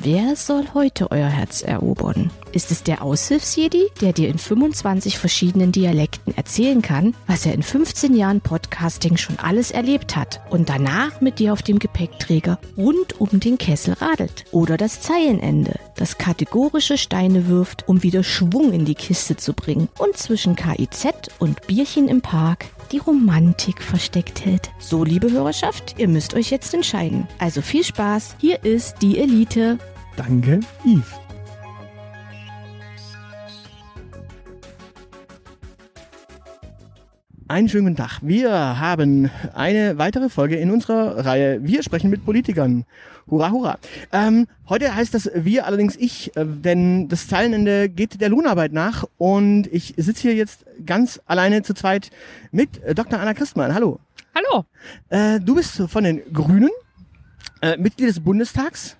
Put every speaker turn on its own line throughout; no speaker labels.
Wer soll heute euer Herz erobern? Ist es der Aushilfsjedi, der dir in 25 verschiedenen Dialekten erzählen kann, was er in 15 Jahren Podcasting schon alles erlebt hat und danach mit dir auf dem Gepäckträger rund um den Kessel radelt? Oder das Zeilenende, das kategorische Steine wirft, um wieder Schwung in die Kiste zu bringen und zwischen KIZ und Bierchen im Park die Romantik versteckt hält. So, liebe Hörerschaft, ihr müsst euch jetzt entscheiden. Also viel Spaß, hier ist die Elite.
Danke, Yves. Einen schönen guten Tag. Wir haben eine weitere Folge in unserer Reihe Wir sprechen mit Politikern. Hurra, hurra. Ähm, heute heißt das wir allerdings ich, äh, denn das Zeilenende geht der Lohnarbeit nach und ich sitze hier jetzt ganz alleine zu zweit mit äh, Dr. Anna Christmann. Hallo.
Hallo.
Äh, du bist von den Grünen, äh, Mitglied des Bundestags,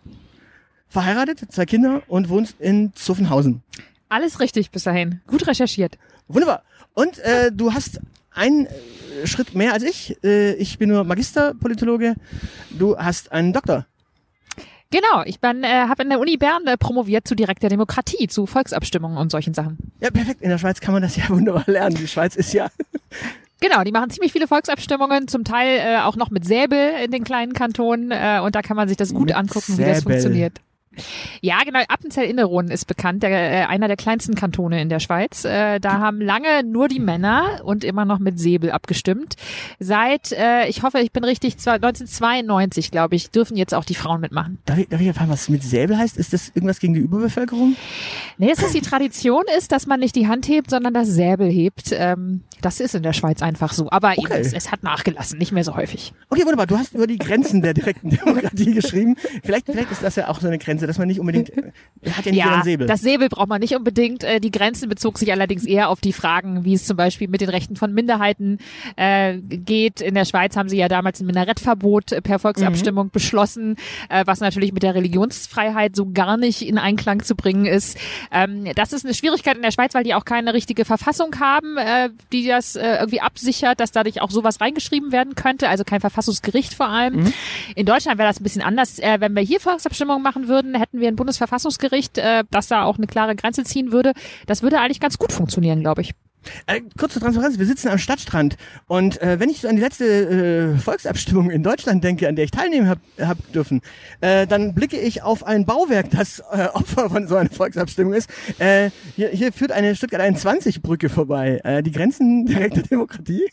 verheiratet, zwei Kinder und wohnst in Zuffenhausen.
Alles richtig bis dahin. Gut recherchiert.
Wunderbar. Und äh, du hast einen äh, Schritt mehr als ich. Äh, ich bin nur Magisterpolitologe. Du hast einen Doktor.
Genau, ich bin, äh, habe in der Uni Bern äh, promoviert zu direkter Demokratie, zu Volksabstimmungen und solchen Sachen.
Ja, perfekt. In der Schweiz kann man das ja wunderbar lernen. Die Schweiz ist ja
Genau, die machen ziemlich viele Volksabstimmungen, zum Teil äh, auch noch mit Säbel in den kleinen Kantonen äh, und da kann man sich das gut
Mit
angucken, wie das
Säbel.
funktioniert. Ja, genau. Appenzell-Innerrhoden ist bekannt, der, äh, einer der kleinsten Kantone in der Schweiz. Äh, da haben lange nur die Männer und immer noch mit Säbel abgestimmt. Seit, äh, ich hoffe, ich bin richtig, zwar 1992, glaube ich, dürfen jetzt auch die Frauen mitmachen.
Darf ich, darf ich erfahren, was mit Säbel heißt? Ist das irgendwas gegen die Überbevölkerung?
Nee, dass das die Tradition ist, dass man nicht die Hand hebt, sondern das Säbel hebt. Ähm, das ist in der Schweiz einfach so. Aber eben,
Okay.
es, es hat nachgelassen, nicht mehr so häufig.
Okay, wunderbar. Du hast über die Grenzen der direkten Demokratie geschrieben. Vielleicht, vielleicht ist das ja auch so eine Grenze, dass man nicht unbedingt, äh, hat ja nicht
Ja,
ein Säbel.
das Säbel braucht man nicht unbedingt. Äh, Die Grenzen bezog sich allerdings eher auf die Fragen, wie es zum Beispiel mit den Rechten von Minderheiten äh, geht. In der Schweiz haben sie ja damals ein Minarettverbot äh, per Volksabstimmung
Mhm.
beschlossen, äh, was natürlich mit der Religionsfreiheit so gar nicht in Einklang zu bringen ist. Ähm, Das ist eine Schwierigkeit in der Schweiz, weil die auch keine richtige Verfassung haben, äh, die das äh, irgendwie absichert, dass dadurch auch sowas reingeschrieben werden könnte, also kein Verfassungsgericht vor allem.
Mhm.
In Deutschland wäre das ein bisschen anders. Äh, wenn wir hier Volksabstimmungen machen würden, hätten wir ein Bundesverfassungsgericht, äh, das da auch eine klare Grenze ziehen würde. Das würde eigentlich ganz gut funktionieren, glaube ich.
Äh, kurze Transparenz, wir sitzen am Stadtstrand und äh, wenn ich so an die letzte äh, Volksabstimmung in Deutschland denke, an der ich teilnehmen hab, hab dürfen, äh, dann blicke ich auf ein Bauwerk, das äh, Opfer von so einer Volksabstimmung ist. Äh, hier, hier führt eine Stuttgart 21 Brücke vorbei. Äh, die Grenzen direkter Demokratie?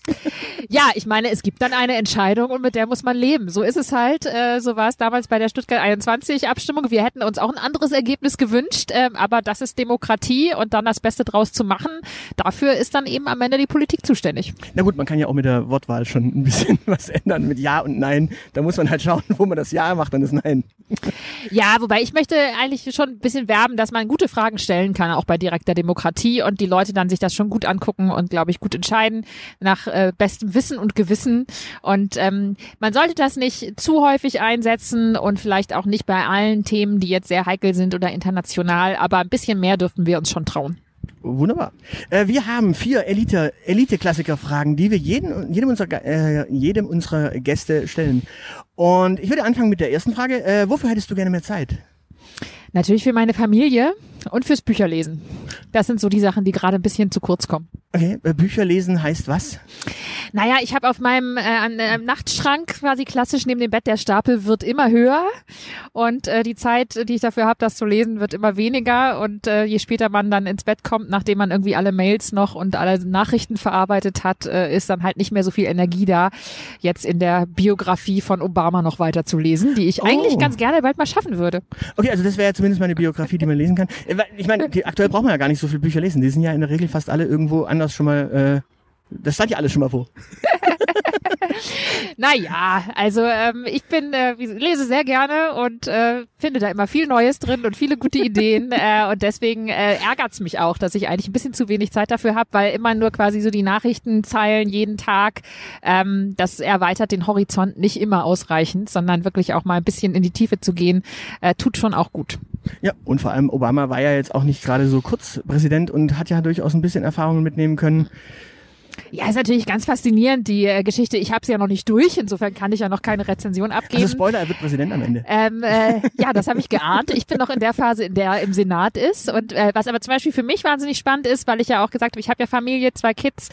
Ja, ich meine, es gibt dann eine Entscheidung und mit der muss man leben. So ist es halt. Äh, so war es damals bei der Stuttgart 21 Abstimmung. Wir hätten uns auch ein anderes Ergebnis gewünscht, ähm, aber das ist Demokratie und dann das Beste draus zu machen. Dafür ist dann eben am Ende die Politik zuständig.
Na gut, man kann ja auch mit der Wortwahl schon ein bisschen was ändern mit Ja und Nein. Da muss man halt schauen, wo man das Ja macht und das Nein.
Ja, wobei ich möchte eigentlich schon ein bisschen werben, dass man gute Fragen stellen kann, auch bei direkter Demokratie und die Leute dann sich das schon gut angucken und, glaube ich, gut entscheiden nach äh, bestem Wissen und Gewissen. Und ähm, man sollte das nicht zu häufig einsetzen und vielleicht auch nicht bei allen Themen, die jetzt sehr heikel sind oder international, aber ein bisschen mehr dürften wir uns schon trauen.
Wunderbar. Äh, wir haben vier Elite, Elite-Klassiker-Fragen, die wir jeden, jedem, unserer, äh, jedem unserer Gäste stellen. Und ich würde anfangen mit der ersten Frage. Äh, wofür hättest du gerne mehr Zeit?
Natürlich für meine Familie und fürs Bücherlesen. Das sind so die Sachen, die gerade ein bisschen zu kurz kommen.
Okay, äh, Bücher lesen heißt was?
Naja, ich habe auf meinem äh, äh, Nachtschrank quasi klassisch neben dem Bett, der Stapel wird immer höher und äh, die Zeit, die ich dafür habe, das zu lesen, wird immer weniger und äh, je später man dann ins Bett kommt, nachdem man irgendwie alle Mails noch und alle Nachrichten verarbeitet hat, äh, ist dann halt nicht mehr so viel Energie da, jetzt in der Biografie von Obama noch weiter zu lesen, die ich
Oh.
eigentlich ganz gerne bald mal schaffen würde.
Okay, also das wäre ja zumindest mal eine Biografie, die man lesen kann. Äh, Ich meine, aktuell braucht man ja gar nicht so viel Bücher lesen. Die sind ja in der Regel fast alle irgendwo anders schon mal. Äh, das stand ja alles schon mal wo.
Naja, also ähm, ich bin, äh, lese sehr gerne und äh, finde da immer viel Neues drin und viele gute Ideen. äh, und deswegen äh, ärgert's mich auch, dass ich eigentlich ein bisschen zu wenig Zeit dafür habe, weil immer nur quasi so die Nachrichtenzeilen jeden Tag, ähm, das erweitert den Horizont nicht immer ausreichend, sondern wirklich auch mal ein bisschen in die Tiefe zu gehen, äh, tut schon auch gut.
Ja, und vor allem Obama war ja jetzt auch nicht gerade so kurz Präsident und hat ja durchaus ein bisschen Erfahrungen mitnehmen können.
Ja, ist natürlich ganz faszinierend, die äh, Geschichte. Ich habe sie ja noch nicht durch, insofern kann ich ja noch keine Rezension abgeben.
Also Spoiler, er wird Präsident am Ende.
Ähm, äh, ja, das habe ich geahnt. Ich bin noch in der Phase, in der er im Senat ist. Und äh, was aber zum Beispiel für mich wahnsinnig spannend ist, weil ich ja auch gesagt habe, ich habe ja Familie, zwei Kids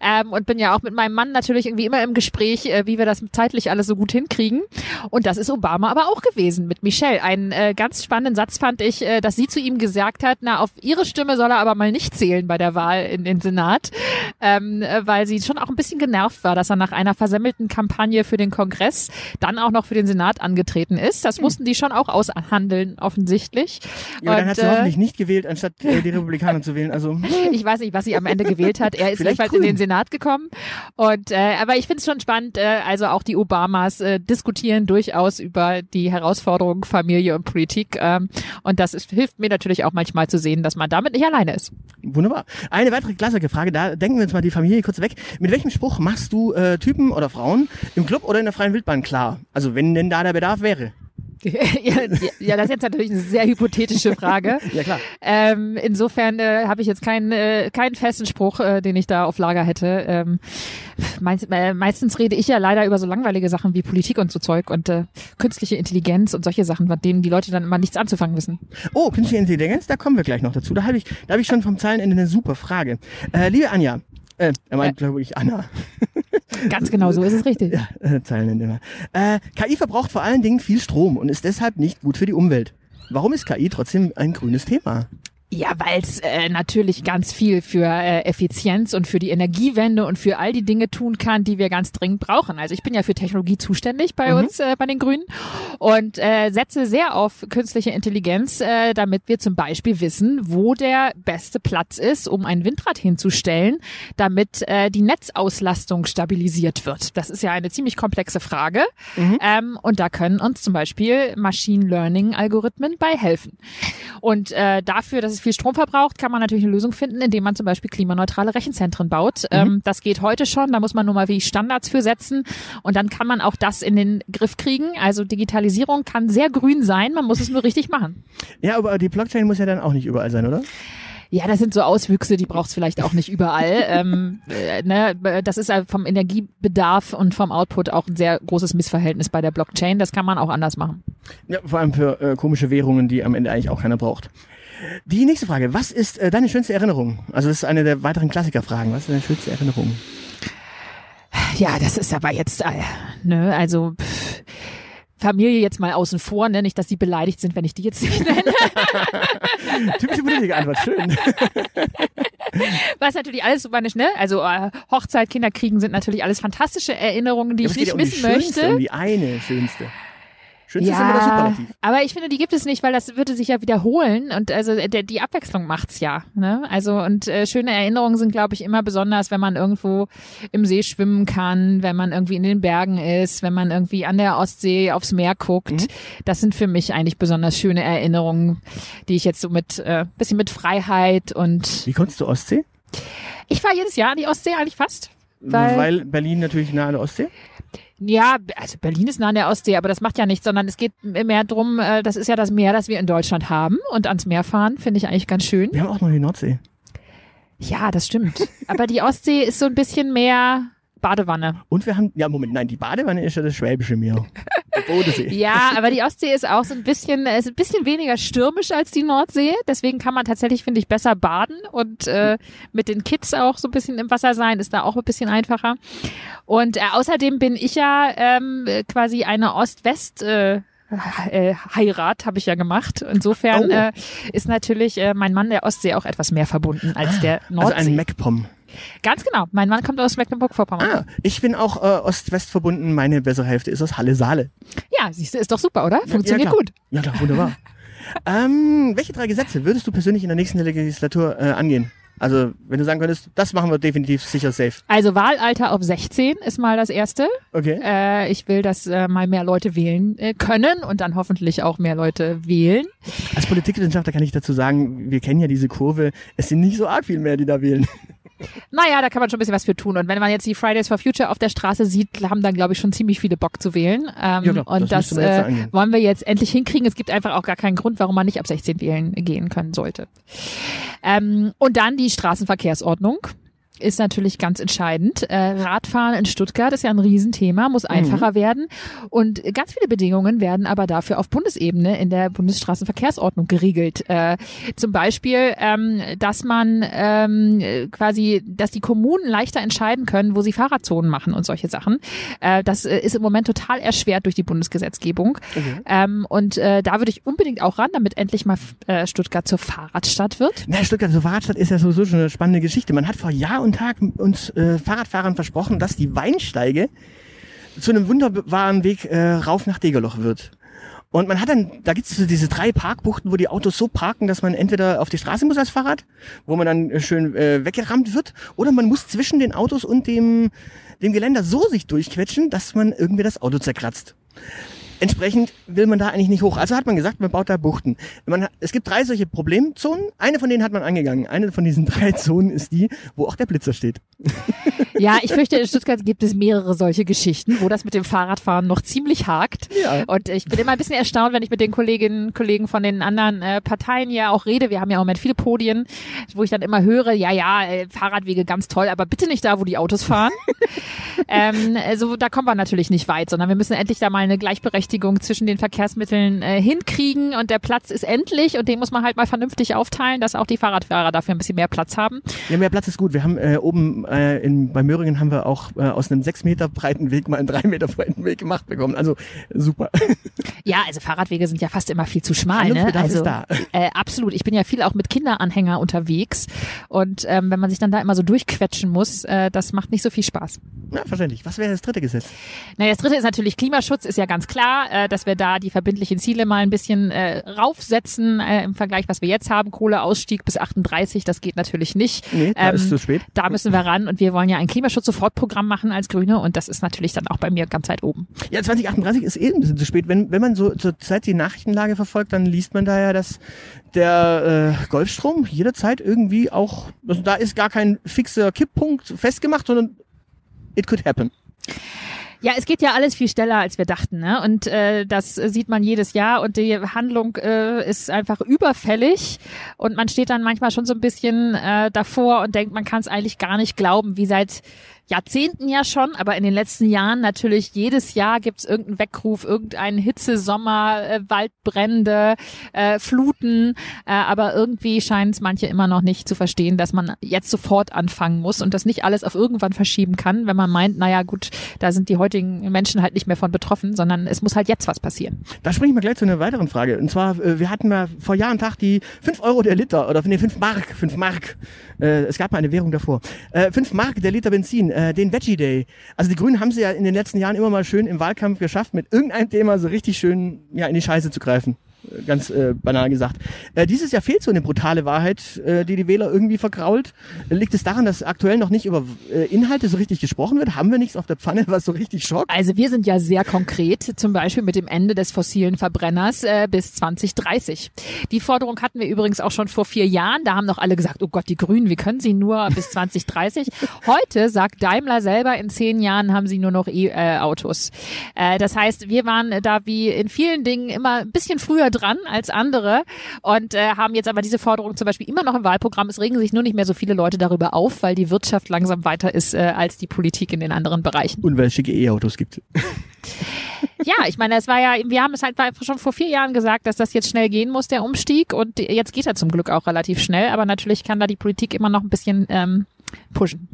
ähm, und bin ja auch mit meinem Mann natürlich irgendwie immer im Gespräch, äh, wie wir das zeitlich alles so gut hinkriegen. Und das ist Obama aber auch gewesen mit Michelle. Einen äh, ganz spannenden Satz fand ich, äh, dass sie zu ihm gesagt hat, na, auf ihre Stimme soll er aber mal nicht zählen bei der Wahl in den Senat. Ähm, äh, weil sie schon auch ein bisschen genervt war, dass er nach einer versemmelten Kampagne für den Kongress dann auch noch für den Senat angetreten ist. Das hm. mussten die schon auch aushandeln, offensichtlich.
Ja, aber dann hat sie äh, hoffentlich nicht gewählt, anstatt äh, die Republikaner zu wählen. Also
ich weiß nicht, was sie am Ende gewählt hat. Er ist jedenfalls in den Senat gekommen. Und äh, aber ich finde es schon spannend. Äh, also auch die Obamas äh, diskutieren durchaus über die Herausforderungen Familie und Politik. Ähm, und das ist, hilft mir natürlich auch manchmal zu sehen, dass man damit nicht alleine ist.
Wunderbar. Eine weitere klassische Frage. Da denken wir uns mal die Familie kurz weg. Mit welchem Spruch machst du äh, Typen oder Frauen im Club oder in der freien Wildbahn klar? Also wenn denn da der Bedarf wäre.
ja, ja, das ist jetzt natürlich eine sehr hypothetische Frage.
ja, klar.
Ähm, insofern äh, habe ich jetzt keinen, äh, keinen festen Spruch, äh, den ich da auf Lager hätte. Ähm, meist, äh, meistens rede ich ja leider über so langweilige Sachen wie Politik und so Zeug und äh, künstliche Intelligenz und solche Sachen, mit denen die Leute dann immer nichts anzufangen wissen.
Oh, künstliche Intelligenz, da kommen wir gleich noch dazu. Da habe ich, da habe ich schon vom Zeilenende eine super Frage. Äh, liebe Anja, äh, er meint, glaube ich, Anna.
Ganz genau, so ist es richtig.
Ja, äh, Zeilenende. Äh, KI verbraucht vor allen Dingen viel Strom und ist deshalb nicht gut für die Umwelt. Warum ist KI trotzdem ein grünes Thema?
Ja, weil es äh, natürlich ganz viel für äh, Effizienz und für die Energiewende und für all die Dinge tun kann, die wir ganz dringend brauchen. Also ich bin ja für Technologie zuständig bei mhm. uns, äh, bei den Grünen und äh, setze sehr auf künstliche Intelligenz, äh, damit wir zum Beispiel wissen, wo der beste Platz ist, um ein Windrad hinzustellen, damit äh, die Netzauslastung stabilisiert wird. Das ist ja eine ziemlich komplexe Frage mhm. ähm, und da können uns zum Beispiel Machine Learning Algorithmen bei helfen. Und äh, dafür, dass es viel Strom verbraucht, kann man natürlich eine Lösung finden, indem man zum Beispiel klimaneutrale Rechenzentren baut. Mhm. Ähm, das geht heute schon, da muss man nur mal wie Standards für setzen und dann kann man auch das in den Griff kriegen. Also Digitalisierung kann sehr grün sein, man muss es nur richtig machen.
Ja, aber die Blockchain muss ja dann auch nicht überall sein, oder?
Ja, das sind so Auswüchse, die braucht es vielleicht auch nicht überall. ähm, äh, ne, das ist halt vom Energiebedarf und vom Output auch ein sehr großes Missverhältnis bei der Blockchain. Das kann man auch anders machen.
Ja, vor allem für äh, komische Währungen, die am Ende eigentlich auch keiner braucht. Die nächste Frage. Was ist äh, deine schönste Erinnerung? Also das ist eine der weiteren Klassikerfragen. Was ist deine schönste Erinnerung?
Ja, das ist aber jetzt, äh, ne, also pff, Familie jetzt mal außen vor, ne? nicht, dass sie beleidigt sind, wenn ich die jetzt nicht nenne.
Typische Politiker-Antwort, schön.
Was natürlich alles so meine, ne? Also äh, Hochzeit, Kinder kriegen sind natürlich alles fantastische Erinnerungen, die ja, ich nicht missen
um
die möchte.
Um die eine schönste.
Schönste ja, ist immer das Superlativ. Aber ich finde, die gibt es nicht, weil das würde sich ja wiederholen und also der, die Abwechslung macht's ja. Ne? Also und äh, schöne Erinnerungen sind, glaube ich, immer besonders, wenn man irgendwo im See schwimmen kann, wenn man irgendwie in den Bergen ist, wenn man irgendwie an der Ostsee aufs Meer guckt. Mhm. Das sind für mich eigentlich besonders schöne Erinnerungen, die ich jetzt so mit äh, bisschen mit Freiheit und.
Wie kommst du Ostsee?
Ich fahre jedes Jahr an die Ostsee eigentlich fast.
Weil, weil Berlin natürlich nah an der Ostsee?
Ja, also Berlin ist nah an der Ostsee, aber das macht ja nichts, sondern es geht mehr drum, äh, das ist ja das Meer, das wir in Deutschland haben und ans Meer fahren, finde ich eigentlich ganz schön.
Wir haben auch noch die Nordsee.
Ja, das stimmt. aber die Ostsee ist so ein bisschen mehr Badewanne.
Und wir haben, ja Moment, nein, die Badewanne ist ja das Schwäbische Meer.
Bodensee. ja, aber die Ostsee ist auch so ein bisschen, ist ein bisschen weniger stürmisch als die Nordsee. Deswegen kann man tatsächlich, finde ich, besser baden und äh, mit den Kids auch so ein bisschen im Wasser sein, ist da auch ein bisschen einfacher. Und äh, außerdem bin ich ja ähm, quasi eine Ost-West- äh, äh, Heirat habe ich ja gemacht. Insofern oh. äh, ist natürlich äh, mein Mann der Ostsee auch etwas mehr verbunden als der Nordsee.
Also ein MacPom.
Ganz genau. Mein Mann kommt aus Mecklenburg-Vorpommern.
Ah, ich bin auch äh, Ost-West verbunden. Meine bessere Hälfte ist aus Halle-Saale.
Ja, siehst du, ist doch super, oder? Funktioniert
ja,
gut.
Ja, klar, wunderbar. ähm, welche drei Gesetze würdest du persönlich in der nächsten Legislatur äh, angehen? Also, wenn du sagen könntest, das machen wir definitiv sicher safe.
Also Wahlalter auf 16 ist mal das erste.
Okay.
Äh, ich will, dass äh, mal mehr Leute wählen äh, können und dann hoffentlich auch mehr Leute wählen.
Als Politikwissenschaftler kann ich dazu sagen, wir kennen ja diese Kurve. Es sind nicht so arg viel mehr, die da wählen.
Naja, da kann man schon ein bisschen was für tun. Und wenn man jetzt die Fridays for Future auf der Straße sieht, haben dann, glaube ich, schon ziemlich viele Bock zu wählen. Ähm, ja, und das, das äh, wollen wir jetzt endlich hinkriegen. Es gibt einfach auch gar keinen Grund, warum man nicht ab 16 wählen gehen können sollte. Ähm, und dann die Straßenverkehrsordnung. Ist natürlich ganz entscheidend. Äh, Radfahren in Stuttgart ist ja ein Riesenthema, muss einfacher mhm. werden. Und ganz viele Bedingungen werden aber dafür auf Bundesebene in der Bundesstraßenverkehrsordnung geregelt. Äh, zum Beispiel, ähm, dass man ähm, quasi, dass die Kommunen leichter entscheiden können, wo sie Fahrradzonen machen und solche Sachen. Äh, das ist im Moment total erschwert durch die Bundesgesetzgebung. Mhm. Ähm, und da würde ich unbedingt auch ran, damit endlich mal Stuttgart zur Fahrradstadt wird.
Na, Stuttgart zur Fahrradstadt ist ja sowieso schon eine spannende Geschichte. Man hat vor Und Tag uns äh, Fahrradfahrern versprochen, dass die Weinsteige zu einem wunderbaren Weg äh, rauf nach Degerloch wird. Und man hat dann, da gibt es so diese drei Parkbuchten, wo die Autos so parken, dass man entweder auf die Straße muss als Fahrrad, wo man dann schön äh, weggerammt wird, oder man muss zwischen den Autos und dem, dem Geländer so sich durchquetschen, dass man irgendwie das Auto zerkratzt. Entsprechend will man da eigentlich nicht hoch. Also hat man gesagt, man baut da Buchten. Man, es gibt drei solche Problemzonen. Eine von denen hat man angegangen. Eine von diesen drei Zonen ist die, wo auch der Blitzer steht.
Ja, ich fürchte, in Stuttgart gibt es mehrere solche Geschichten, wo das mit dem Fahrradfahren noch ziemlich hakt. Ja. Und ich bin immer ein bisschen erstaunt, wenn ich mit den Kolleginnen und Kollegen von den anderen äh, Parteien ja auch rede. Wir haben ja im Moment viele Podien, wo ich dann immer höre, ja, ja, äh, Fahrradwege ganz toll, aber bitte nicht da, wo die Autos fahren. ähm, also da kommen wir natürlich nicht weit, sondern wir müssen endlich da mal eine Gleichberechtigung zwischen den Verkehrsmitteln äh, hinkriegen und der Platz ist endlich und den muss man halt mal vernünftig aufteilen, dass auch die Fahrradfahrer dafür ein bisschen mehr Platz haben.
Ja, mehr Platz ist gut. Wir haben äh, oben äh, in, bei Möhringen haben wir auch äh, aus einem sechs Meter breiten Weg mal einen drei Meter breiten Weg gemacht bekommen. Also super.
Ja, also Fahrradwege sind ja fast immer viel zu schmal. Ne? Also
ist da.
Äh, absolut. Ich bin ja viel auch mit Kinderanhänger unterwegs und ähm, wenn man sich dann da immer so durchquetschen muss, äh, das macht nicht so viel Spaß.
Ja, verständlich. Was wäre das dritte Gesetz?
Na, das dritte ist natürlich Klimaschutz, ist ja ganz klar, äh, dass wir da die verbindlichen Ziele mal ein bisschen äh, raufsetzen äh, im Vergleich, was wir jetzt haben. Kohleausstieg bis 38, das geht natürlich nicht.
Nee, da ähm, ist zu spät.
Da müssen wir ran und wir wollen ja ein Klimaschutz-Sofortprogramm machen als Grüne und das ist natürlich dann auch bei mir ganz weit oben.
Ja, 2038 ist eh ein bisschen zu spät. Wenn, wenn man so zur Zeit die Nachrichtenlage verfolgt, dann liest man da ja, dass der äh, Golfstrom jederzeit irgendwie auch, also da ist gar kein fixer Kipppunkt festgemacht, sondern it could happen.
Ja, es geht ja alles viel schneller, als wir dachten. Ne? Und äh, das sieht man jedes Jahr und die Handlung äh, ist einfach überfällig und man steht dann manchmal schon so ein bisschen äh, davor und denkt, man kann es eigentlich gar nicht glauben, wie seit Jahrzehnten ja schon, aber in den letzten Jahren natürlich jedes Jahr gibt's irgendeinen Weckruf, irgendeinen Hitzesommer, äh, Waldbrände, äh, Fluten, äh, aber irgendwie scheinen es manche immer noch nicht zu verstehen, dass man jetzt sofort anfangen muss und das nicht alles auf irgendwann verschieben kann, wenn man meint, naja gut, da sind die heutigen Menschen halt nicht mehr von betroffen, sondern es muss halt jetzt was passieren.
Da springe ich mal gleich zu einer weiteren Frage. Und zwar, äh, wir hatten mal vor Jahr und Tag die fünf Euro der Liter oder nee, fünf Mark, fünf Mark. Äh, es gab mal eine Währung davor. Äh, fünf Mark der Liter Benzin äh, den Veggie Day. Also die Grünen haben sie ja in den letzten Jahren immer mal schön im Wahlkampf geschafft, mit irgendeinem Thema so richtig schön ja, in die Scheiße zu greifen ganz äh, banal gesagt. Äh, dieses Jahr fehlt so eine brutale Wahrheit, äh, die die Wähler irgendwie vergrault. Liegt es daran, dass aktuell noch nicht über äh, Inhalte so richtig gesprochen wird? Haben wir nichts auf der Pfanne, was so richtig schockt?
Also wir sind ja sehr konkret, zum Beispiel mit dem Ende des fossilen Verbrenners äh, bis 2030. Die Forderung hatten wir übrigens auch schon vor vier Jahren. Da haben noch alle gesagt, oh Gott, die Grünen, wie können sie nur bis 2030? Heute sagt Daimler selber, in zehn Jahren haben sie nur noch E-Autos. Äh, das heißt, wir waren da wie in vielen Dingen immer ein bisschen früher dran als andere und äh, haben jetzt aber diese Forderung zum Beispiel immer noch im Wahlprogramm. Es regen sich nur nicht mehr so viele Leute darüber auf, weil die Wirtschaft langsam weiter ist äh, als die Politik in den anderen Bereichen.
Und weil es schicke E-Autos gibt.
ja, ich meine, es war ja, wir haben es halt schon vor vier Jahren gesagt, dass das jetzt schnell gehen muss, der Umstieg. Und jetzt geht er zum Glück auch relativ schnell, aber natürlich kann da die Politik immer noch ein bisschen ähm, pushen.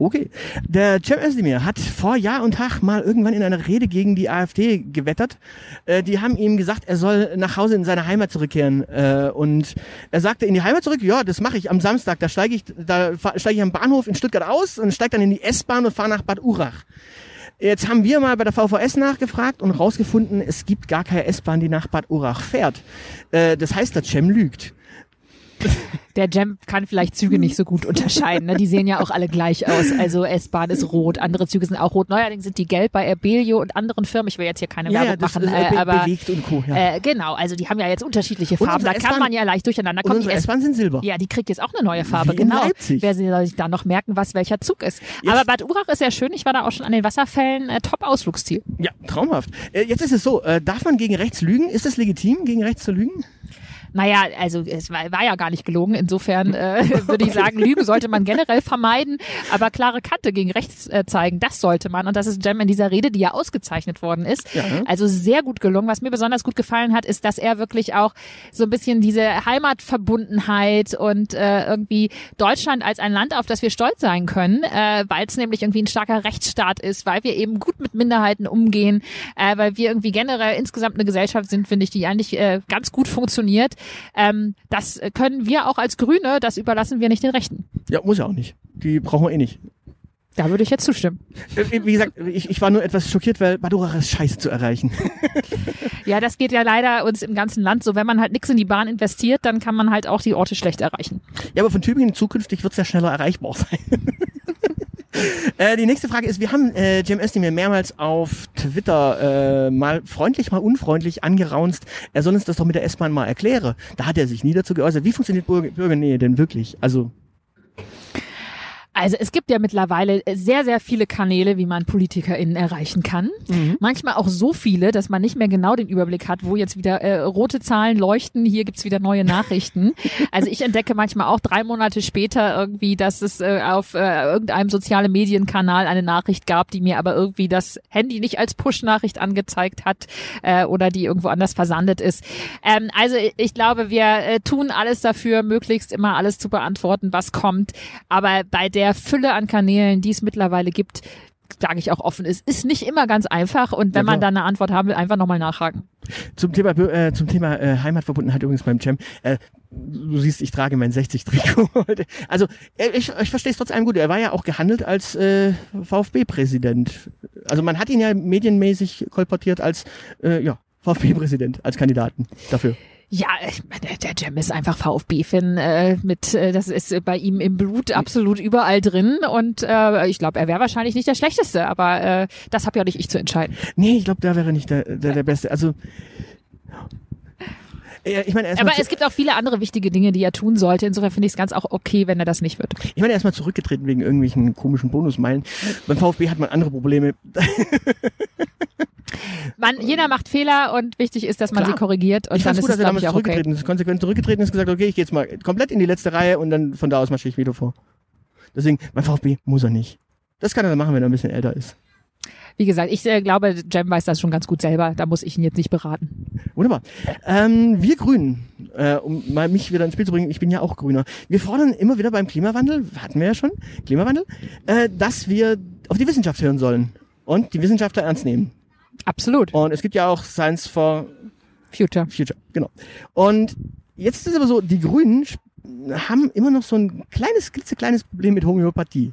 Okay. Der Cem Özdemir hat vor Jahr und Tag mal irgendwann in einer Rede gegen die AfD gewettert. Äh, die haben ihm gesagt, er soll nach Hause in seine Heimat zurückkehren. Äh, und er sagte, in die Heimat zurück? Ja, das mache ich am Samstag. Da steige ich, da steige ich am Bahnhof in Stuttgart aus und steige dann in die S-Bahn und fahre nach Bad Urach. Jetzt haben wir mal bei der VVS nachgefragt und rausgefunden, es gibt gar keine S-Bahn, die nach Bad Urach fährt. Äh, das heißt, der Cem lügt
der Jam kann vielleicht Züge nicht so gut unterscheiden. Ne? Die sehen ja auch alle gleich aus. Also S-Bahn ist rot, andere Züge sind auch rot. Neuerdings sind die gelb bei Erbelio und anderen Firmen. Ich will jetzt hier keine ja, Werbung ja, machen, äh, aber
und Co, ja.
äh, genau. Also die haben ja jetzt unterschiedliche Farben. Da kann man ja leicht durcheinander kommen.
Und S-Bahn sind Silber.
Ja, die kriegt jetzt auch eine neue Farbe. Wie genau. Leipzig. Wer soll sich da noch merken, was welcher Zug ist? Jetzt. Aber Bad Urach ist sehr schön. Ich war da auch schon an den Wasserfällen. Äh, Top Ausflugsziel.
Ja, traumhaft. Äh, jetzt ist es so. Äh, darf man gegen rechts lügen? Ist es legitim, gegen rechts zu lügen?
Naja, also es war, war ja gar nicht gelogen. Insofern äh, würde ich sagen, Lügen sollte man generell vermeiden, aber klare Kante gegen rechts äh, zeigen, das sollte man. Und das ist Jem in dieser Rede, die ja ausgezeichnet worden ist. Ja. Also sehr gut gelungen. Was mir besonders gut gefallen hat, ist, dass er wirklich auch so ein bisschen diese Heimatverbundenheit und äh, irgendwie Deutschland als ein Land, auf das wir stolz sein können, äh, weil es nämlich irgendwie ein starker Rechtsstaat ist, weil wir eben gut mit Minderheiten umgehen, äh, weil wir irgendwie generell insgesamt eine Gesellschaft sind, finde ich, die eigentlich äh, ganz gut funktioniert. Ähm, das können wir auch als Grüne, das überlassen wir nicht den Rechten.
Ja, muss ja auch nicht. Die brauchen wir eh nicht.
Da würde ich jetzt zustimmen.
Äh, wie gesagt, ich, ich war nur etwas schockiert, weil Badurach ist scheiße zu erreichen.
ja, das geht ja leider uns im ganzen Land so. Wenn man halt nichts in die Bahn investiert, dann kann man halt auch die Orte schlecht erreichen.
Ja, aber von Tübingen zukünftig wird es ja schneller erreichbar sein. äh, die nächste Frage ist, wir haben äh, Jim Özdemir mehrmals auf Twitter äh, mal freundlich, mal unfreundlich angeraunzt, er soll uns das doch mit der S-Bahn mal erklären. Da hat er sich nie dazu geäußert. Wie funktioniert Bürger Bürgernähe denn wirklich? Also
also es gibt ja mittlerweile sehr, sehr viele Kanäle, wie man PolitikerInnen erreichen kann. Mhm. Manchmal auch so viele, dass man nicht mehr genau den Überblick hat, wo jetzt wieder äh, rote Zahlen leuchten, hier gibt's wieder neue Nachrichten. also ich entdecke manchmal auch drei Monate später irgendwie, dass es äh, auf äh, irgendeinem sozialen Medienkanal eine Nachricht gab, die mir aber irgendwie das Handy nicht als Push-Nachricht angezeigt hat äh, oder die irgendwo anders versandet ist. Ähm, also ich glaube, wir äh, tun alles dafür, möglichst immer alles zu beantworten, was kommt. Aber bei der der Fülle an Kanälen, die es mittlerweile gibt, sage ich auch offen, es ist nicht immer ganz einfach und wenn ja, man dann eine Antwort haben will, einfach nochmal nachhaken.
Zum Thema, äh, zum Thema äh, Heimatverbundenheit übrigens beim Cem. Äh, du siehst, ich trage mein 60-Trikot heute. Also äh, ich, ich verstehe es trotzdem gut. Er war ja auch gehandelt als äh, VfB-Präsident. Also man hat ihn ja medienmäßig kolportiert als äh, ja, VfB-Präsident, als Kandidaten dafür.
Ja, der Jam ist einfach VfB-Fan äh, mit, äh, das ist bei ihm im Blut absolut überall drin und äh, ich glaube, er wäre wahrscheinlich nicht der Schlechteste, aber äh, das habe ja nicht ich zu entscheiden.
Nee, ich glaube, der wäre nicht der, der, der Beste. Also
ich meine, Aber es gibt auch viele andere wichtige Dinge, die er tun sollte. Insofern finde ich es ganz auch okay, wenn er das nicht wird.
Ich meine, er ist mal zurückgetreten wegen irgendwelchen komischen Bonusmeilen. Beim VfB hat man andere Probleme.
Man, jeder macht Fehler und wichtig ist, dass man Klar. sie korrigiert. Und
ich
dann
ist
gut,
es, dass er damals zurückgetreten okay. ist, konsequent zurückgetreten ist, gesagt, okay, ich gehe jetzt mal komplett in die letzte Reihe und dann von da aus marschiere ich wieder vor. Deswegen, mein VfB muss er nicht. Das kann er dann machen, wenn er ein bisschen älter ist.
Wie gesagt, ich äh, glaube, Jem weiß das schon ganz gut selber. Da muss ich ihn jetzt nicht beraten.
Wunderbar. Ähm, wir Grünen, äh, um mal mich wieder ins Spiel zu bringen, ich bin ja auch Grüner. Wir fordern immer wieder beim Klimawandel, hatten wir ja schon, Klimawandel, äh, dass wir auf die Wissenschaft hören sollen und die Wissenschaftler ernst nehmen.
Absolut.
Und es gibt ja auch Science for
Future.
Future, genau. Und jetzt ist es aber so, die Grünen haben immer noch so ein kleines, klitzekleines Problem mit Homöopathie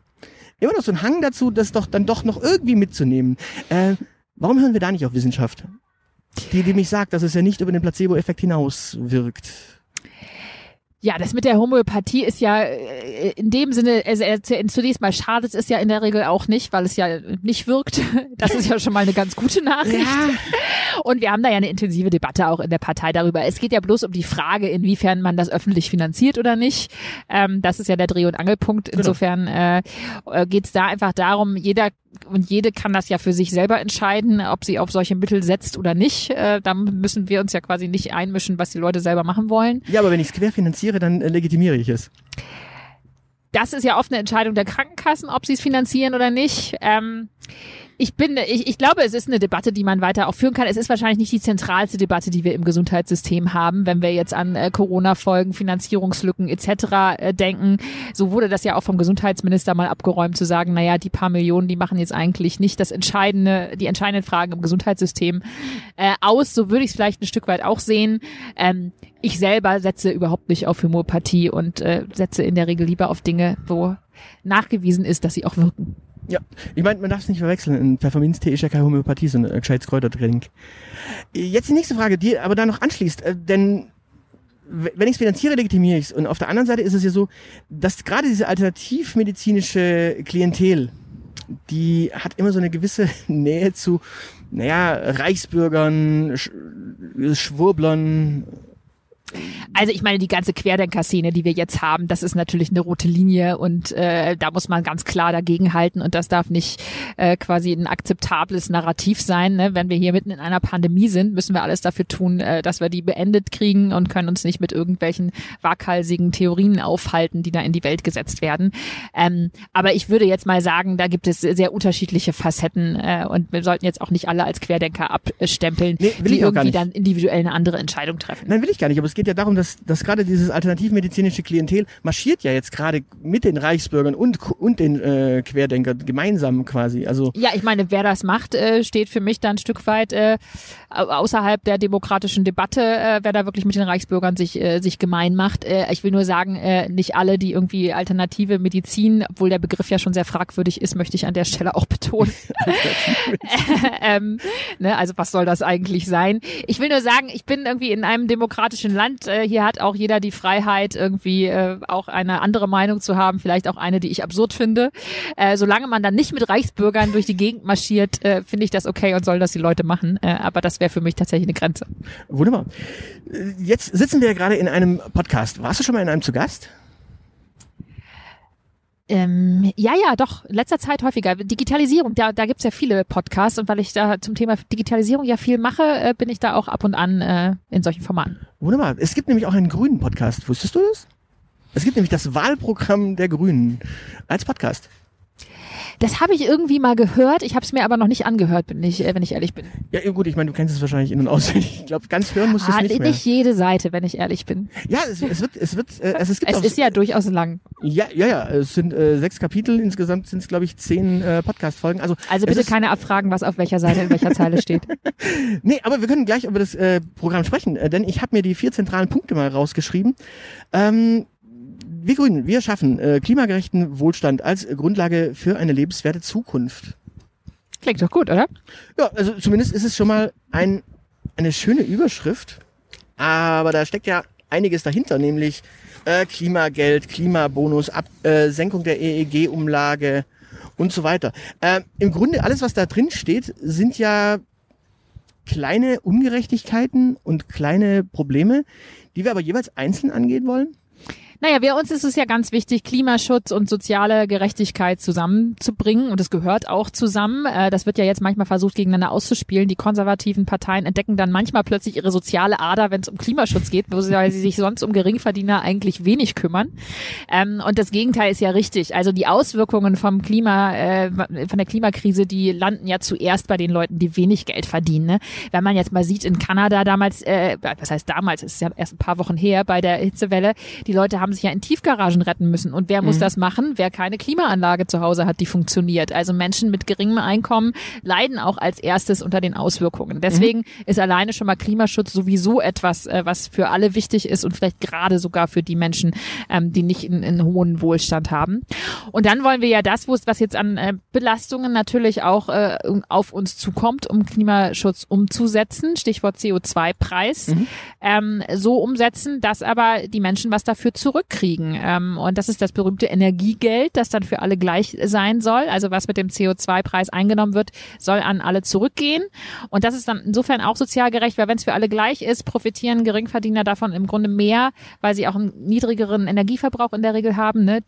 immer noch so ein Hang dazu, das doch dann doch noch irgendwie mitzunehmen. Äh, warum hören wir da nicht auf Wissenschaft? Die, die mich sagt, dass es ja nicht über den Placebo-Effekt hinaus wirkt.
Ja, das mit der Homöopathie ist ja äh, in dem Sinne, also zunächst mal schadet es ja in der Regel auch nicht, weil es ja nicht wirkt. Das ist ja schon mal eine ganz gute Nachricht. Ja. Und wir haben da ja eine intensive Debatte auch in der Partei darüber. Es geht ja bloß um die Frage, inwiefern man das öffentlich finanziert oder nicht. Ähm, das ist ja der Dreh- und Angelpunkt. Genau. Insofern genau. äh, geht es da einfach darum, jeder und jede kann das ja für sich selber entscheiden, ob sie auf solche Mittel setzt oder nicht. Äh, da müssen wir uns ja quasi nicht einmischen, was die Leute selber machen wollen.
Ja, aber wenn ich es querfinanziere, dann äh, legitimiere ich es.
Das ist ja oft eine Entscheidung der Krankenkassen, ob sie es finanzieren oder nicht. Ähm, ich bin, ich, ich glaube, es ist eine Debatte, die man weiter auch führen kann. Es ist wahrscheinlich nicht die zentralste Debatte, die wir im Gesundheitssystem haben, wenn wir jetzt an äh, Corona-Folgen, Finanzierungslücken etc. Äh, denken. So wurde das ja auch vom Gesundheitsminister mal abgeräumt, zu sagen, naja, die paar Millionen, die machen jetzt eigentlich nicht das entscheidende, die entscheidenden Fragen im Gesundheitssystem äh, aus. So würde ich es vielleicht ein Stück weit auch sehen. Ähm, ich selber setze überhaupt nicht auf Homöopathie und äh, setze in der Regel lieber auf Dinge, wo nachgewiesen ist, dass sie auch wirken.
Ja, ich meine, man darf es nicht verwechseln. Ein Pfefferminztee ist ja keine Homöopathie, sondern ein gescheites Kräutertrink. Jetzt die nächste Frage, die aber da noch anschließt, äh, denn wenn ich es finanziere, legitimiere ich es. Und auf der anderen Seite ist es ja so, dass gerade diese alternativmedizinische Klientel, die hat immer so eine gewisse Nähe zu, naja, Reichsbürgern, Sch Schwurblern,
Also ich meine, die ganze Querdenker-Szene, die wir jetzt haben, das ist natürlich eine rote Linie und äh, da muss man ganz klar dagegen halten und das darf nicht äh, quasi ein akzeptables Narrativ sein. Ne? Wenn wir hier mitten in einer Pandemie sind, müssen wir alles dafür tun, äh, dass wir die beendet kriegen und können uns nicht mit irgendwelchen waghalsigen Theorien aufhalten, die da in die Welt gesetzt werden. Ähm, aber ich würde jetzt mal sagen, da gibt es sehr unterschiedliche Facetten äh, und wir sollten jetzt auch nicht alle als Querdenker abstempeln,
Nee, will
die irgendwie dann individuell eine andere Entscheidung treffen.
Nein, will ich gar nicht. Aber es geht ja darum, dass, dass gerade dieses alternativmedizinische Klientel marschiert ja jetzt gerade mit den Reichsbürgern und, und den äh, Querdenkern gemeinsam quasi. Also
Ja, ich meine, wer das macht, äh, steht für mich dann ein Stück weit äh, au- außerhalb der demokratischen Debatte, äh, wer da wirklich mit den Reichsbürgern sich, äh, sich gemein macht. Äh, ich will nur sagen, äh, nicht alle, die irgendwie alternative Medizin, obwohl der Begriff ja schon sehr fragwürdig ist, möchte ich an der Stelle auch betonen. ähm, ne, also was soll das eigentlich sein? Ich will nur sagen, ich bin irgendwie in einem demokratischen Land. Äh, hier hat auch jeder die Freiheit, irgendwie äh, auch eine andere Meinung zu haben, vielleicht auch eine, die ich absurd finde. Äh, solange man dann nicht mit Reichsbürgern durch die Gegend marschiert, äh, finde ich das okay und soll das die Leute machen. Äh, aber das wäre für mich tatsächlich eine Grenze.
wunderbar. Jetzt sitzen wir ja gerade in einem Podcast. Warst du schon mal in einem zu Gast?
Ähm, ja, ja, doch, in letzter Zeit häufiger. Digitalisierung, da, da gibt's ja viele Podcasts und weil ich da zum Thema Digitalisierung ja viel mache, äh, bin ich da auch ab und an äh, in solchen Formaten.
Wunderbar. Es gibt nämlich auch einen grünen Podcast. Wusstest du das? Es gibt nämlich das Wahlprogramm der Grünen als Podcast.
Das habe ich irgendwie mal gehört, ich habe es mir aber noch nicht angehört, bin ich, äh, wenn ich ehrlich bin.
Ja, gut, ich meine, du kennst es wahrscheinlich in- und auswendig. Ich glaube, ganz hören musst du es
Ah,
nicht
nicht,
mehr.
jede Seite, wenn ich ehrlich bin.
Ja, es, es wird, es wird, äh, also es gibt
Es
auch,
ist ja durchaus lang.
ja, ja, ja, es sind äh, sechs Kapitel, insgesamt sind es, glaube ich, zehn äh, Podcast-Folgen. Also,
Also bitte
ist,
keine abfragen, was auf welcher Seite in welcher Zeile steht.
Nee, aber wir können gleich über das äh, Programm sprechen, äh, denn ich habe mir die vier zentralen Punkte mal rausgeschrieben. Ähm, wir Grünen, wir schaffen äh, klimagerechten Wohlstand als Grundlage für eine lebenswerte Zukunft.
Klingt doch gut, oder?
Ja, also zumindest ist es schon mal ein, eine schöne Überschrift, aber da steckt ja einiges dahinter, nämlich äh, Klimageld, Klimabonus, Ab, äh, Senkung der EEG-Umlage und so weiter. Äh, Im Grunde alles, was da drin steht, sind ja kleine Ungerechtigkeiten und kleine Probleme, die wir aber jeweils einzeln angehen wollen.
Naja, wir uns ist es ja ganz wichtig, Klimaschutz und soziale Gerechtigkeit zusammenzubringen und es gehört auch zusammen. Äh, Das wird ja jetzt manchmal versucht, gegeneinander auszuspielen. Die konservativen Parteien entdecken dann manchmal plötzlich ihre soziale Ader, wenn es um Klimaschutz geht, weil sie sich sonst um Geringverdiener eigentlich wenig kümmern. Ähm, Und das Gegenteil ist ja richtig. Also die Auswirkungen vom Klima, äh, von der Klimakrise, die landen ja zuerst bei den Leuten, die wenig Geld verdienen. Ne? Wenn man jetzt mal sieht, in Kanada damals, äh, was heißt damals, ist ja erst ein paar Wochen her bei der Hitzewelle, die Leute haben sich ja in Tiefgaragen retten müssen. Und wer muss das machen? Wer keine Klimaanlage zu Hause hat, die funktioniert. Also Menschen mit geringem Einkommen leiden auch als erstes unter den Auswirkungen. Deswegen ist alleine schon mal Klimaschutz sowieso etwas, äh, was für alle wichtig ist und vielleicht gerade sogar für die Menschen, ähm, die nicht einen, einen hohen Wohlstand haben. Und dann wollen wir ja das, was jetzt an äh, Belastungen natürlich auch äh, auf uns zukommt, um Klimaschutz umzusetzen, Stichwort CO2-Preis, ähm, so umsetzen, dass aber die Menschen was dafür zurückkriegen. Ähm, und das ist das berühmte Energiegeld, das dann für alle gleich sein soll. Also was mit dem CO2-Preis eingenommen wird, soll an alle zurückgehen. Und das ist dann insofern auch sozial gerecht, weil wenn es für alle gleich ist, profitieren Geringverdiener davon im Grunde mehr, weil sie auch einen niedrigeren Energieverbrauch in der Regel haben. Ne?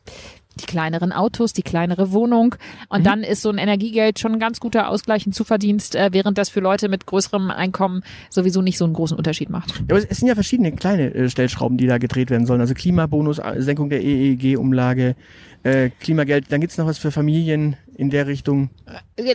Die kleineren Autos, die kleinere Wohnung. Und dann ist so ein Energiegeld schon ein ganz guter Ausgleich, ein Zuverdienst, äh, während das für Leute mit größerem Einkommen sowieso nicht so einen großen Unterschied macht.
Ja, aber es sind ja verschiedene kleine äh, Stellschrauben, die da gedreht werden sollen. Also Klimabonus, Senkung der EEG-Umlage, äh, Klimageld. Dann gibt's noch was für Familien in der Richtung.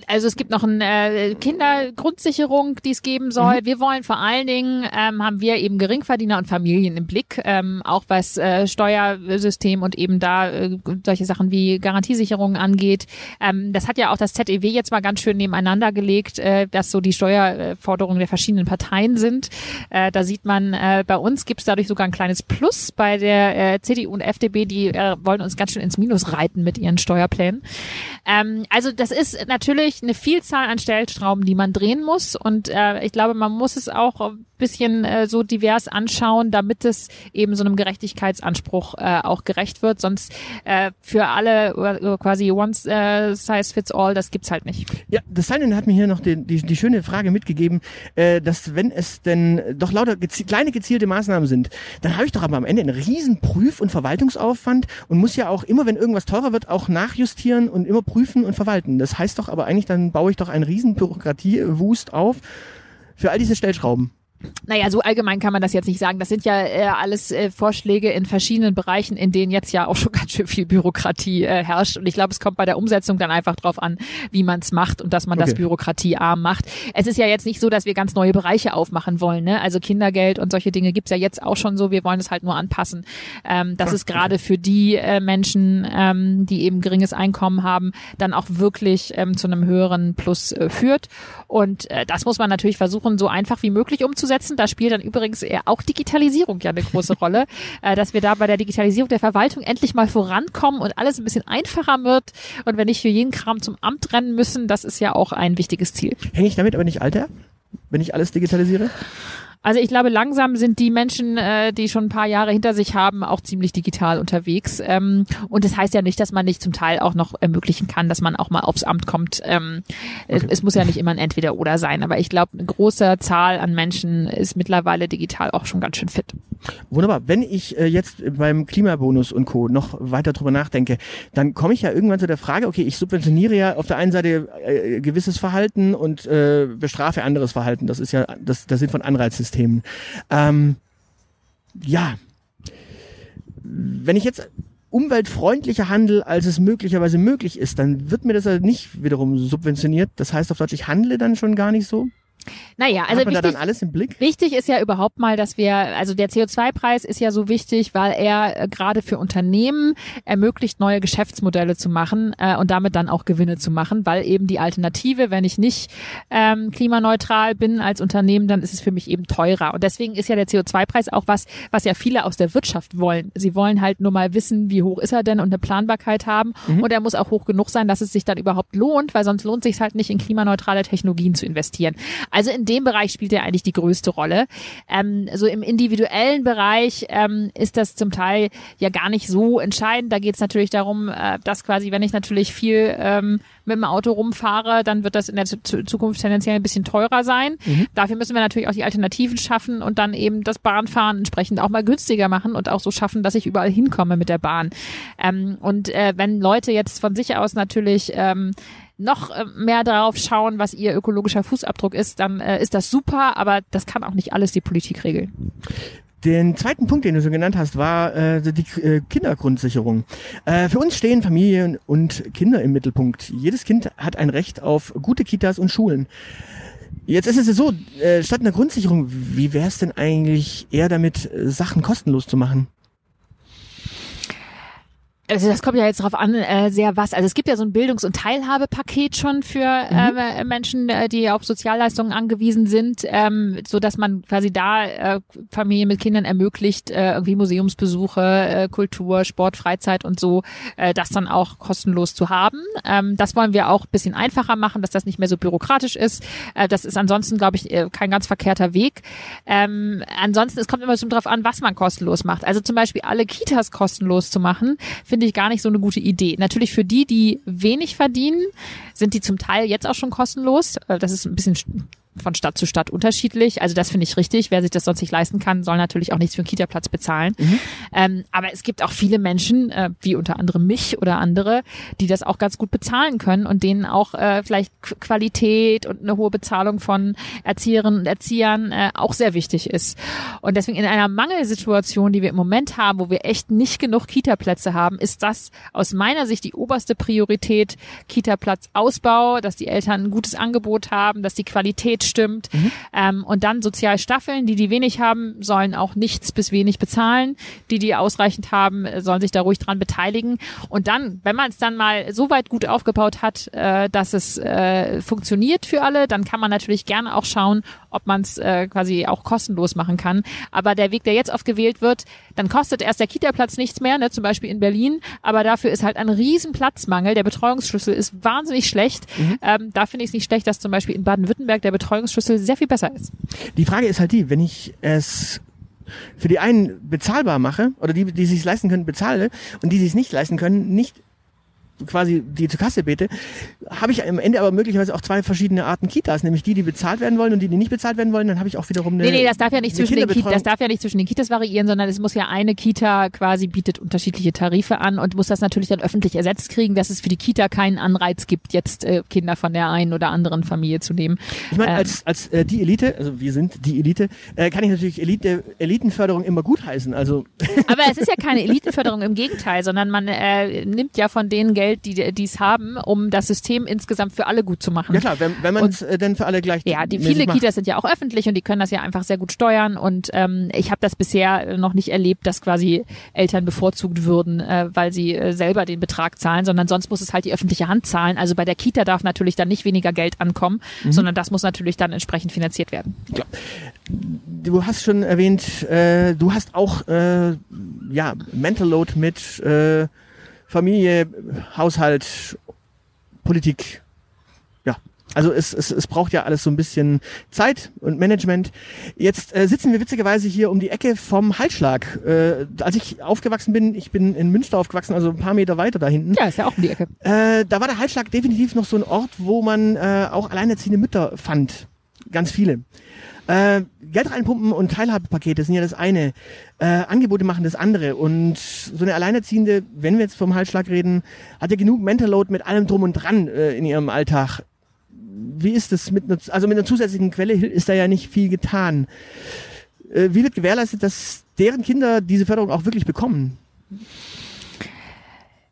Also es gibt noch eine äh, Kindergrundsicherung, die es geben soll. Wir wollen vor allen Dingen, ähm, haben wir eben Geringverdiener und Familien im Blick, ähm, auch was äh, Steuersystem und eben da äh, solche Sachen wie Garantiesicherungen angeht. Ähm, das hat ja auch das ZEW jetzt mal ganz schön nebeneinander gelegt, äh, dass so die Steuerforderungen der verschiedenen Parteien sind. Äh, da sieht man, äh, bei uns gibt es dadurch sogar ein kleines Plus. Bei der äh, CDU und FDP, die äh, wollen uns ganz schön ins Minus reiten mit ihren Steuerplänen. Ähm, also das ist natürlich eine Vielzahl an Stellschrauben, die man drehen muss. Und äh, ich glaube, man muss es auch bisschen äh, so divers anschauen, damit es eben so einem Gerechtigkeitsanspruch äh, auch gerecht wird. Sonst äh, für alle äh, quasi one äh, size fits all, das gibt's halt nicht.
Ja, das Silent hat mir hier noch die, die, die schöne Frage mitgegeben, äh, dass wenn es denn doch lauter gezi kleine gezielte Maßnahmen sind, dann habe ich doch aber am Ende einen riesen Prüf- und Verwaltungsaufwand und muss ja auch immer, wenn irgendwas teurer wird, auch nachjustieren und immer prüfen und verwalten. Das heißt doch aber eigentlich, dann baue ich doch einen riesen Bürokratiewust auf für all diese Stellschrauben.
Naja, so allgemein kann man das jetzt nicht sagen. Das sind ja äh, alles äh, Vorschläge in verschiedenen Bereichen, in denen jetzt ja auch schon ganz schön viel Bürokratie äh, herrscht. Und ich glaube, es kommt bei der Umsetzung dann einfach drauf an, wie man es macht und dass man okay. das bürokratiearm macht. Es ist ja jetzt nicht so, dass wir ganz neue Bereiche aufmachen wollen. Ne? Also Kindergeld und solche Dinge gibt's ja jetzt auch schon so. Wir wollen es halt nur anpassen. Ähm, das ist gerade für die äh, Menschen, ähm, die eben geringes Einkommen haben, dann auch wirklich ähm, zu einem höheren Plus äh, führt. Und äh, das muss man natürlich versuchen, so einfach wie möglich umzusetzen. Da spielt dann übrigens eher auch Digitalisierung ja eine große Rolle, äh, dass wir da bei der Digitalisierung der Verwaltung endlich mal vorankommen und alles ein bisschen einfacher wird und wenn nicht für jeden Kram zum Amt rennen müssen, das ist ja auch ein wichtiges Ziel.
Hänge ich damit aber nicht alter, wenn ich alles digitalisiere?
Also ich glaube, langsam sind die Menschen, äh, die schon ein paar Jahre hinter sich haben, auch ziemlich digital unterwegs. Ähm, und das heißt ja nicht, dass man nicht zum Teil auch noch ermöglichen kann, dass man auch mal aufs Amt kommt. Ähm, okay. es, es, muss ja nicht immer ein Entweder-Oder sein, aber ich glaube, eine große Zahl an Menschen ist mittlerweile digital auch schon ganz schön fit.
Wunderbar. Wenn ich äh, jetzt beim Klimabonus und Co. noch weiter drüber nachdenke, dann komme ich ja irgendwann zu der Frage, okay, ich subventioniere ja auf der einen Seite äh, gewisses Verhalten und äh, bestrafe anderes Verhalten. Das ist ja das, das Sinn von Anreizsystemen. Ähm, ja, wenn ich jetzt umweltfreundlicher handel, als es möglicherweise möglich ist, dann wird mir das ja nicht wiederum subventioniert. Das heißt auf Deutsch, ich handle dann schon gar nicht so.
Naja, also wichtig,
da dann alles im Blick?
wichtig ist ja überhaupt mal, dass wir, also der CO2-Preis ist ja so wichtig, weil er äh, gerade für Unternehmen ermöglicht, neue Geschäftsmodelle zu machen äh, und damit dann auch Gewinne zu machen, weil eben die Alternative, wenn ich nicht ähm, klimaneutral bin als Unternehmen, dann ist es für mich eben teurer. Und deswegen ist ja der CO2-Preis auch was, was ja viele aus der Wirtschaft wollen. Sie wollen halt nur mal wissen, wie hoch ist er denn und eine Planbarkeit haben. Mhm. Und er muss auch hoch genug sein, dass es sich dann überhaupt lohnt, weil sonst lohnt sich halt nicht in klimaneutrale Technologien zu investieren. Also in dem Bereich spielt er eigentlich die größte Rolle. Ähm, so im individuellen Bereich ähm, ist das zum Teil ja gar nicht so entscheidend. Da geht es natürlich darum, äh, dass quasi, wenn ich natürlich viel ähm, mit dem Auto rumfahre, dann wird das in der Zukunft tendenziell ein bisschen teurer sein. Mhm. Dafür müssen wir natürlich auch die Alternativen schaffen und dann eben das Bahnfahren entsprechend auch mal günstiger machen und auch so schaffen, dass ich überall hinkomme mit der Bahn. Ähm, und äh, wenn Leute jetzt von sich aus natürlich ähm, noch äh, mehr darauf schauen, was ihr ökologischer Fußabdruck ist, dann äh, ist das super, aber das kann auch nicht alles die Politik regeln.
Den zweiten Punkt, den du so genannt hast, war äh, die äh, Kindergrundsicherung. Äh, für uns stehen Familien und Kinder im Mittelpunkt. Jedes Kind hat ein Recht auf gute Kitas und Schulen. Jetzt ist es ja so, äh, statt einer Grundsicherung, wie wäre es denn eigentlich eher damit, äh, Sachen kostenlos zu machen?
Also das kommt ja jetzt darauf an, äh, sehr was. Also es gibt ja so ein Bildungs- und Teilhabepaket schon für mhm. äh, Menschen, äh, die auf Sozialleistungen angewiesen sind, ähm, so dass man quasi da äh, Familien mit Kindern ermöglicht, äh, irgendwie Museumsbesuche, äh, Kultur, Sport, Freizeit und so, äh, das dann auch kostenlos zu haben. Ähm, das wollen wir auch bisschen einfacher machen, dass das nicht mehr so bürokratisch ist. Äh, das ist ansonsten, glaube ich, äh, kein ganz verkehrter Weg. Ähm, ansonsten, es kommt immer so drauf an, was man kostenlos macht. Also zum Beispiel alle Kitas kostenlos zu machen, finde ich gar nicht so eine gute Idee. Natürlich für die, die wenig verdienen, sind die zum Teil jetzt auch schon kostenlos. Äh, das ist ein bisschen von Stadt zu Stadt unterschiedlich. Also das finde ich richtig. Wer sich das sonst nicht leisten kann, soll natürlich auch nichts für einen Kita-Platz bezahlen. Mhm. Ähm, aber es gibt auch viele Menschen, äh, wie unter anderem mich oder andere, die das auch ganz gut bezahlen können und denen auch äh, vielleicht Qualität und eine hohe Bezahlung von Erzieherinnen und Erziehern äh, auch sehr wichtig ist. Und deswegen in einer Mangelsituation, die wir im Moment haben, wo wir echt nicht genug Kita-Plätze haben, ist das aus meiner Sicht die oberste Priorität Kita-Platzausbau, dass die Eltern ein gutes Angebot haben, dass die Qualität stimmt. Mhm. Ähm, und dann sozial staffeln. Die, die wenig haben, sollen auch nichts bis wenig bezahlen. Die, die ausreichend haben, sollen sich da ruhig dran beteiligen. Und dann, wenn man es dann mal so weit gut aufgebaut hat, äh, dass es äh, funktioniert für alle, dann kann man natürlich gerne auch schauen, ob man es äh, quasi auch kostenlos machen kann. Aber der Weg, der jetzt oft gewählt wird, dann kostet erst der Kita-Platz nichts mehr, ne, zum Beispiel in Berlin, aber dafür ist halt ein riesen Platzmangel. Der Betreuungsschlüssel ist wahnsinnig schlecht. Mhm. Ähm, da finde ich es nicht schlecht, dass zum Beispiel in Baden-Württemberg der Betreuungsschlüssel sehr viel besser ist.
Die Frage ist halt die, wenn ich es für die einen bezahlbar mache oder die, die sich leisten können, bezahle und die sich nicht leisten können, nicht quasi die zur Kasse bete, habe ich am Ende aber möglicherweise auch zwei verschiedene Arten Kitas, nämlich die, die bezahlt werden wollen und die, die nicht bezahlt werden wollen. Dann habe ich auch wiederum eine.
Nee, nee, das darf ja nicht zwischen den Kitas, das darf ja nicht zwischen den Kitas variieren, sondern es muss ja eine Kita quasi bietet unterschiedliche Tarife an und muss das natürlich dann öffentlich ersetzt kriegen, dass es für die Kita keinen Anreiz gibt, jetzt äh, Kinder von der einen oder anderen Familie zu nehmen.
Ich meine, ähm, als, als äh, die Elite, also wir sind die Elite, äh, kann ich natürlich Elite, Elitenförderung immer gut heißen. Also
aber es ist ja keine Elitenförderung im Gegenteil, sondern man äh, nimmt ja von denen Geld, Geld, die es haben, um das System insgesamt für alle gut zu machen.
Ja klar, wenn, wenn man es äh, denn für alle gleich
Ja, die viele macht. Kitas sind ja auch öffentlich und die können das ja einfach sehr gut steuern und ähm, ich habe das bisher noch nicht erlebt, dass quasi Eltern bevorzugt würden, äh, weil sie äh, selber den Betrag zahlen, sondern sonst muss es halt die öffentliche Hand zahlen. Also bei der Kita darf natürlich dann nicht weniger Geld ankommen, mhm. sondern das muss natürlich dann entsprechend finanziert werden.
Ja. Du hast schon erwähnt, äh, du hast auch äh, ja Mental Load mit äh, Familie, Haushalt, Politik. Ja, also es, es, es braucht ja alles so ein bisschen Zeit und Management. Jetzt äh, sitzen wir witzigerweise hier um die Ecke vom Halsschlag. Äh, als ich aufgewachsen bin, ich bin in Münster aufgewachsen, also ein paar Meter weiter da hinten.
Ja, ist ja auch um die Ecke.
Äh, da war der Halsschlag definitiv noch so ein Ort, wo man äh, auch alleinerziehende Mütter fand. Ganz viele. Äh, Geld reinpumpen und Teilhabepakete sind ja das eine. Äh, Angebote machen das andere. Und so eine Alleinerziehende, wenn wir jetzt vom Halsschlag reden, hat ja genug Mental Load mit allem drum und dran äh, in ihrem Alltag. Wie ist das mit einer, also mit einer zusätzlichen Quelle ist da ja nicht viel getan. Äh, wie wird gewährleistet, dass deren Kinder diese Förderung auch wirklich bekommen?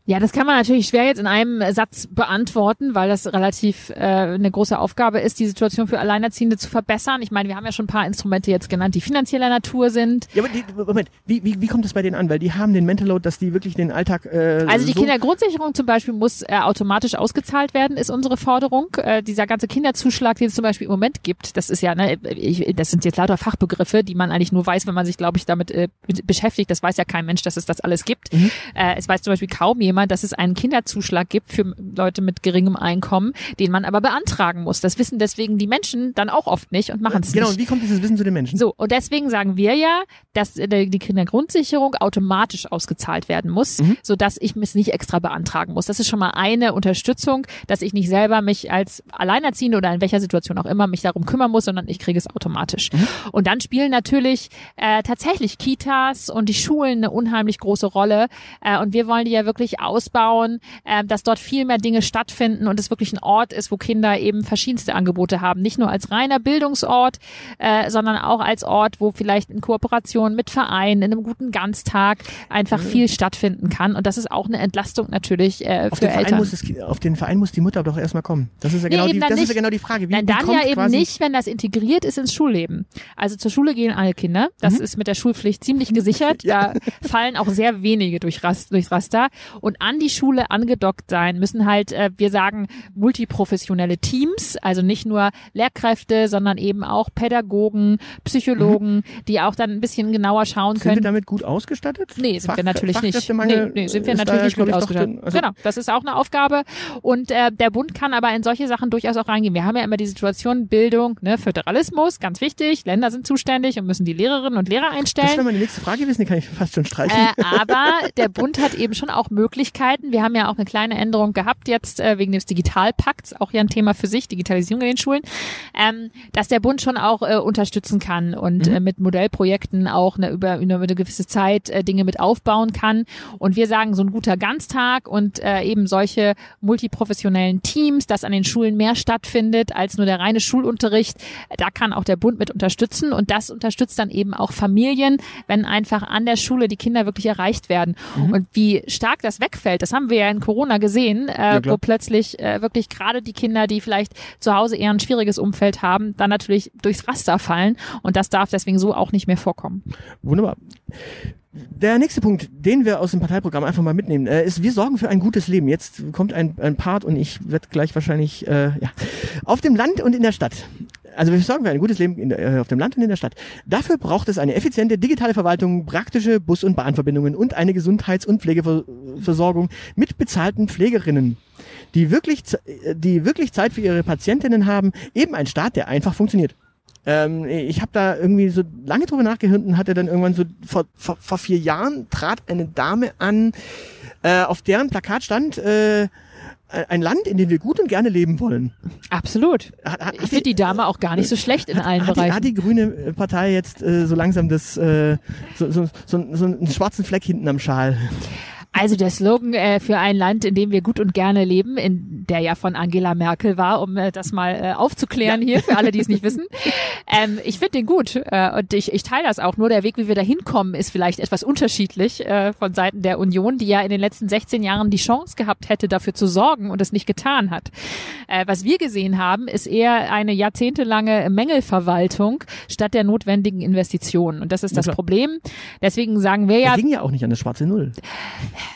Ja, das kann man natürlich schwer jetzt in einem Satz beantworten, weil das relativ äh, eine große Aufgabe ist, die Situation für Alleinerziehende zu verbessern. Ich meine, wir haben ja schon ein paar Instrumente jetzt genannt, die finanzieller Natur sind.
Ja, aber die, Moment, wie, wie, wie kommt es bei denen an? Weil die haben den Mental Load, dass die wirklich den Alltag. Äh,
also die
so
Kindergrundsicherung zum Beispiel muss äh, automatisch ausgezahlt werden, ist unsere Forderung. Äh, dieser ganze Kinderzuschlag, den es zum Beispiel im Moment gibt, das ist ja, ne, ich, das sind jetzt lauter Fachbegriffe, die man eigentlich nur weiß, wenn man sich, glaube ich, damit äh, beschäftigt. Das weiß ja kein Mensch, dass es das alles gibt. Mhm. Äh, es weiß zum Beispiel kaum jemand jemand, dass es einen Kinderzuschlag gibt für Leute mit geringem Einkommen, den man aber beantragen muss. Das wissen deswegen die Menschen dann auch oft nicht und machen es
genau,
nicht.
Genau, wie kommt dieses Wissen zu den Menschen?
So, und deswegen sagen wir ja, dass die Kindergrundsicherung automatisch ausgezahlt werden muss, mhm. sodass ich es nicht extra beantragen muss. Das ist schon mal eine Unterstützung, dass ich nicht selber mich als Alleinerziehende oder in welcher Situation auch immer mich darum kümmern muss, sondern ich kriege es automatisch. Mhm. Und dann spielen natürlich äh, tatsächlich Kitas und die Schulen eine unheimlich große Rolle. Äh, und wir wollen die ja wirklich ausbauen, äh, dass dort viel mehr Dinge stattfinden und es wirklich ein Ort ist, wo Kinder eben verschiedenste Angebote haben. Nicht nur als reiner Bildungsort, äh, sondern auch als Ort, wo vielleicht in Kooperation mit Vereinen, in einem guten Ganztag einfach mhm. viel stattfinden kann. Und das ist auch eine Entlastung natürlich äh,
auf
für
den
Eltern.
Es, auf den Verein muss die Mutter doch erstmal kommen. Das ist ja genau, nee, die, das ist ja genau die Frage.
Wie, Nein, dann ja eben nicht, wenn das integriert ist ins Schulleben. Also zur Schule gehen alle Kinder. Das mhm. ist mit der Schulpflicht ziemlich gesichert. ja. Da fallen auch sehr wenige durch Rast, durchs Raster. Und und an die Schule angedockt sein müssen halt, äh, wir sagen, multiprofessionelle Teams, also nicht nur Lehrkräfte, sondern eben auch Pädagogen, Psychologen, mhm. die auch dann ein bisschen genauer schauen
sind
können.
Sind wir damit gut ausgestattet?
Nee, sind Fach, wir natürlich nicht. Nee, nee, sind wir natürlich nicht gut ausgestattet. also genau, das ist auch eine Aufgabe. Und äh, der Bund kann aber in solche Sachen durchaus auch reingehen. Wir haben ja immer die Situation Bildung, ne, Föderalismus, ganz wichtig. Länder sind zuständig und müssen die Lehrerinnen und Lehrer einstellen. Das
wäre meine nächste Frage gewesen, die kann ich fast schon streichen.
Äh, aber der Bund hat eben schon auch Möglichkeiten, Möglichkeiten. Wir haben ja auch eine kleine Änderung gehabt jetzt äh, wegen des Digitalpakts, auch ja ein Thema für sich, Digitalisierung in den Schulen, ähm, dass der Bund schon auch äh, unterstützen kann und mhm. äh, mit Modellprojekten auch eine, über, über eine gewisse Zeit äh, Dinge mit aufbauen kann. Und wir sagen, so ein guter Ganztag und äh, eben solche multiprofessionellen Teams, dass an den Schulen mehr stattfindet als nur der reine Schulunterricht, da kann auch der Bund mit unterstützen und das unterstützt dann eben auch Familien, wenn einfach an der Schule die Kinder wirklich erreicht werden. Mhm. Und wie stark das weg wegfällt. Das haben wir ja in Corona gesehen, äh, ja, wo plötzlich äh, wirklich gerade die Kinder, die vielleicht zu Hause eher ein schwieriges Umfeld haben, dann natürlich durchs Raster fallen. Und das darf deswegen so auch nicht mehr vorkommen.
Wunderbar. Der nächste Punkt, den wir aus dem Parteiprogramm einfach mal mitnehmen, äh, ist, wir sorgen für ein gutes Leben. Jetzt kommt ein, ein Part und ich werde gleich wahrscheinlich, äh, ja, auf dem Land und in der Stadt. Also wir sorgen für ein gutes Leben der- äh, auf dem Land und in der Stadt. Dafür braucht es eine effiziente digitale Verwaltung, praktische Bus- und Bahnverbindungen und eine Gesundheits- und Pflegeversorgung mit bezahlten Pflegerinnen, die wirklich, äh, die wirklich Zeit für ihre Patientinnen haben. Eben ein Staat, der einfach funktioniert. Ähm, ich habe da irgendwie so lange drüber nachgehört und hatte dann irgendwann so vor, vor, vor vier Jahren trat eine Dame an, äh, auf deren Plakat stand äh, ein Land, in dem wir gut und gerne leben wollen.
Absolut.
Hat, hat,
Ich finde die Dame auch gar nicht so schlecht in allen
hat, die,
Bereichen.
hat die grüne äh, Partei jetzt äh, so langsam das äh, so, so, so, so einen schwarzen Fleck hinten am Schal?
Also der Slogan äh, für ein Land, in dem wir gut und gerne leben, in der ja von Angela Merkel war, um äh, das mal äh, aufzuklären hier für alle, die es nicht wissen. Ähm, ich finde den gut äh, und ich, ich teile das auch. Nur der Weg, wie wir da hinkommen, ist vielleicht etwas unterschiedlich äh, von Seiten der Union, die ja in den letzten 16 Jahren die Chance gehabt hätte, dafür zu sorgen und es nicht getan hat. Äh, was wir gesehen haben, ist eher eine jahrzehntelange Mängelverwaltung statt der notwendigen Investitionen. Und das ist das
klar.
Problem. Deswegen sagen wir ja,
Das ging ja auch nicht an das schwarze Null.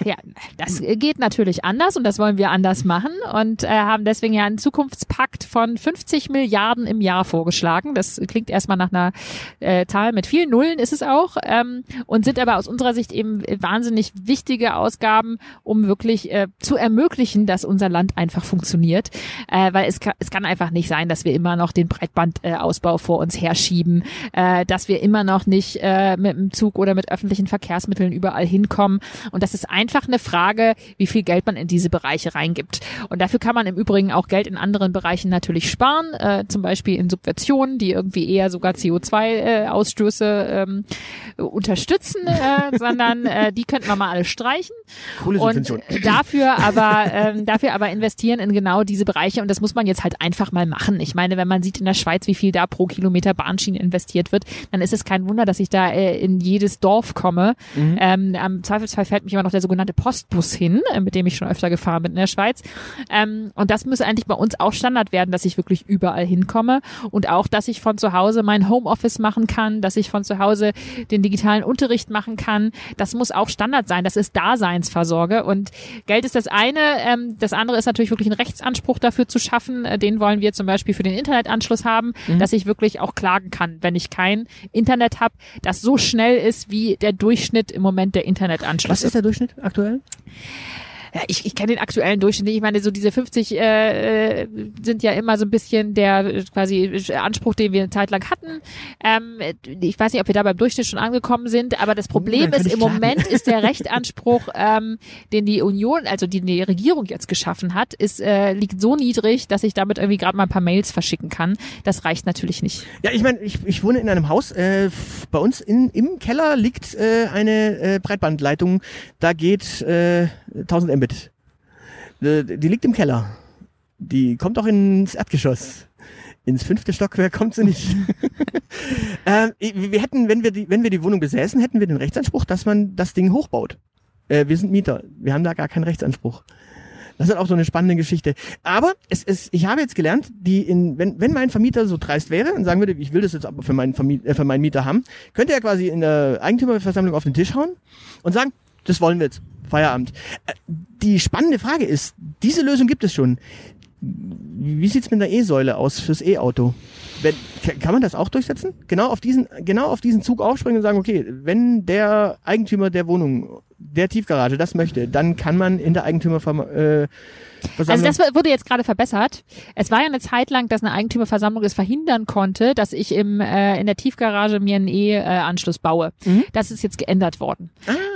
Ja, das geht natürlich anders und das wollen wir anders machen und äh, haben deswegen ja einen Zukunftspakt von 50 Milliarden im Jahr vorgeschlagen. Das klingt erstmal nach einer äh, Zahl mit vielen Nullen, ist es auch, ähm, und sind aber aus unserer Sicht eben wahnsinnig wichtige Ausgaben, um wirklich äh, zu ermöglichen, dass unser Land einfach funktioniert. Äh, weil es kann, es kann einfach nicht sein, dass wir immer noch den Breitbandausbau Ausbau vor uns herschieben, äh, dass wir immer noch nicht äh, mit dem Zug oder mit öffentlichen Verkehrsmitteln überall hinkommen. Und das ist einfach eine Frage, wie viel Geld man in diese Bereiche reingibt. Und dafür kann man im Übrigen auch Geld in anderen Bereichen natürlich sparen, äh, zum Beispiel in Subventionen, die irgendwie eher sogar CO2-Ausstöße ähm, unterstützen, äh, sondern äh, die könnten wir mal alle streichen. Und
Kohlesubvention.
dafür aber, ähm, dafür aber investieren in genau diese Bereiche und das muss man jetzt halt einfach mal machen. Ich meine, wenn man sieht in der Schweiz, wie viel da pro Kilometer Bahnschiene investiert wird, dann ist es kein Wunder, dass ich da äh, in jedes Dorf komme. Ähm, am Zweifelsfall fällt mich immer noch der sogenannte Postbus hin, äh, mit dem ich schon öfter gefahren bin in der Schweiz. Ähm, und das müsste eigentlich bei uns auch Standard werden, dass ich wirklich überall hinkomme und auch, dass ich von zu Hause mein Homeoffice machen kann, dass ich von zu Hause den digitalen Unterricht machen kann. Das muss auch Standard sein. Das ist Daseinsversorge. Und Geld ist das eine. Ähm, das andere ist natürlich wirklich einen Rechtsanspruch dafür zu schaffen. Äh, den wollen wir zum Beispiel für den Internetanschluss haben, dass ich wirklich auch klagen kann, wenn ich kein Internet habe, das so schnell ist wie der Durchschnitt im Moment der Internetanschluss.
Was ist der Durchschnitt aktuell?
Ja, ich, ich kenne den aktuellen Durchschnitt nicht. Ich meine, so diese 50 äh, äh, sind ja immer so ein bisschen der äh, quasi Anspruch, den wir eine Zeit lang hatten. Ähm, ich weiß nicht, ob wir da beim Durchschnitt schon angekommen sind, aber das Problem
dann kann
ist, im. Moment ist der Rechtsanspruch, ähm, den die Union, also die die Regierung jetzt geschaffen hat, ist äh, liegt so niedrig, dass ich damit irgendwie gerade mal ein paar Mails verschicken kann. Das reicht natürlich nicht.
Ja, ich meine, ich, ich wohne in einem Haus. Äh, bei uns in, im Keller liegt äh, eine äh, Breitbandleitung. Da geht äh, 1000 Mbit. Äh, die liegt im Keller. Die kommt auch ins Erdgeschoss. Ins fünfte Stockwerk kommt sie nicht. äh, wir hätten, wenn wir die, wenn wir die Wohnung besäßen, hätten wir den Rechtsanspruch, dass man das Ding hochbaut. Äh, wir sind Mieter. Wir haben da gar keinen Rechtsanspruch. Das ist auch so eine spannende Geschichte. Aber es ist, ich habe jetzt gelernt, die in, wenn, wenn mein Vermieter so dreist wäre und sagen würde, ich will das jetzt aber für meinen, Vermiet, äh, für meinen Mieter haben, könnte er quasi in der Eigentümerversammlung auf den Tisch hauen und sagen, das wollen wir jetzt. Feierabend. Äh, Die spannende Frage ist, diese Lösung gibt es schon. Wie sieht's mit der E-Säule aus fürs E-Auto? Kann man das auch durchsetzen? Genau auf diesen, genau auf diesen Zug aufspringen und sagen, okay, wenn der Eigentümer der Wohnung, der Tiefgarage das möchte, dann kann man in der Eigentümerversammlung äh,
Also das wurde jetzt gerade verbessert. Es war ja eine Zeit lang, dass eine Eigentümerversammlung es verhindern konnte, dass ich im, äh, in der Tiefgarage mir einen E-Anschluss baue. Das ist jetzt geändert worden.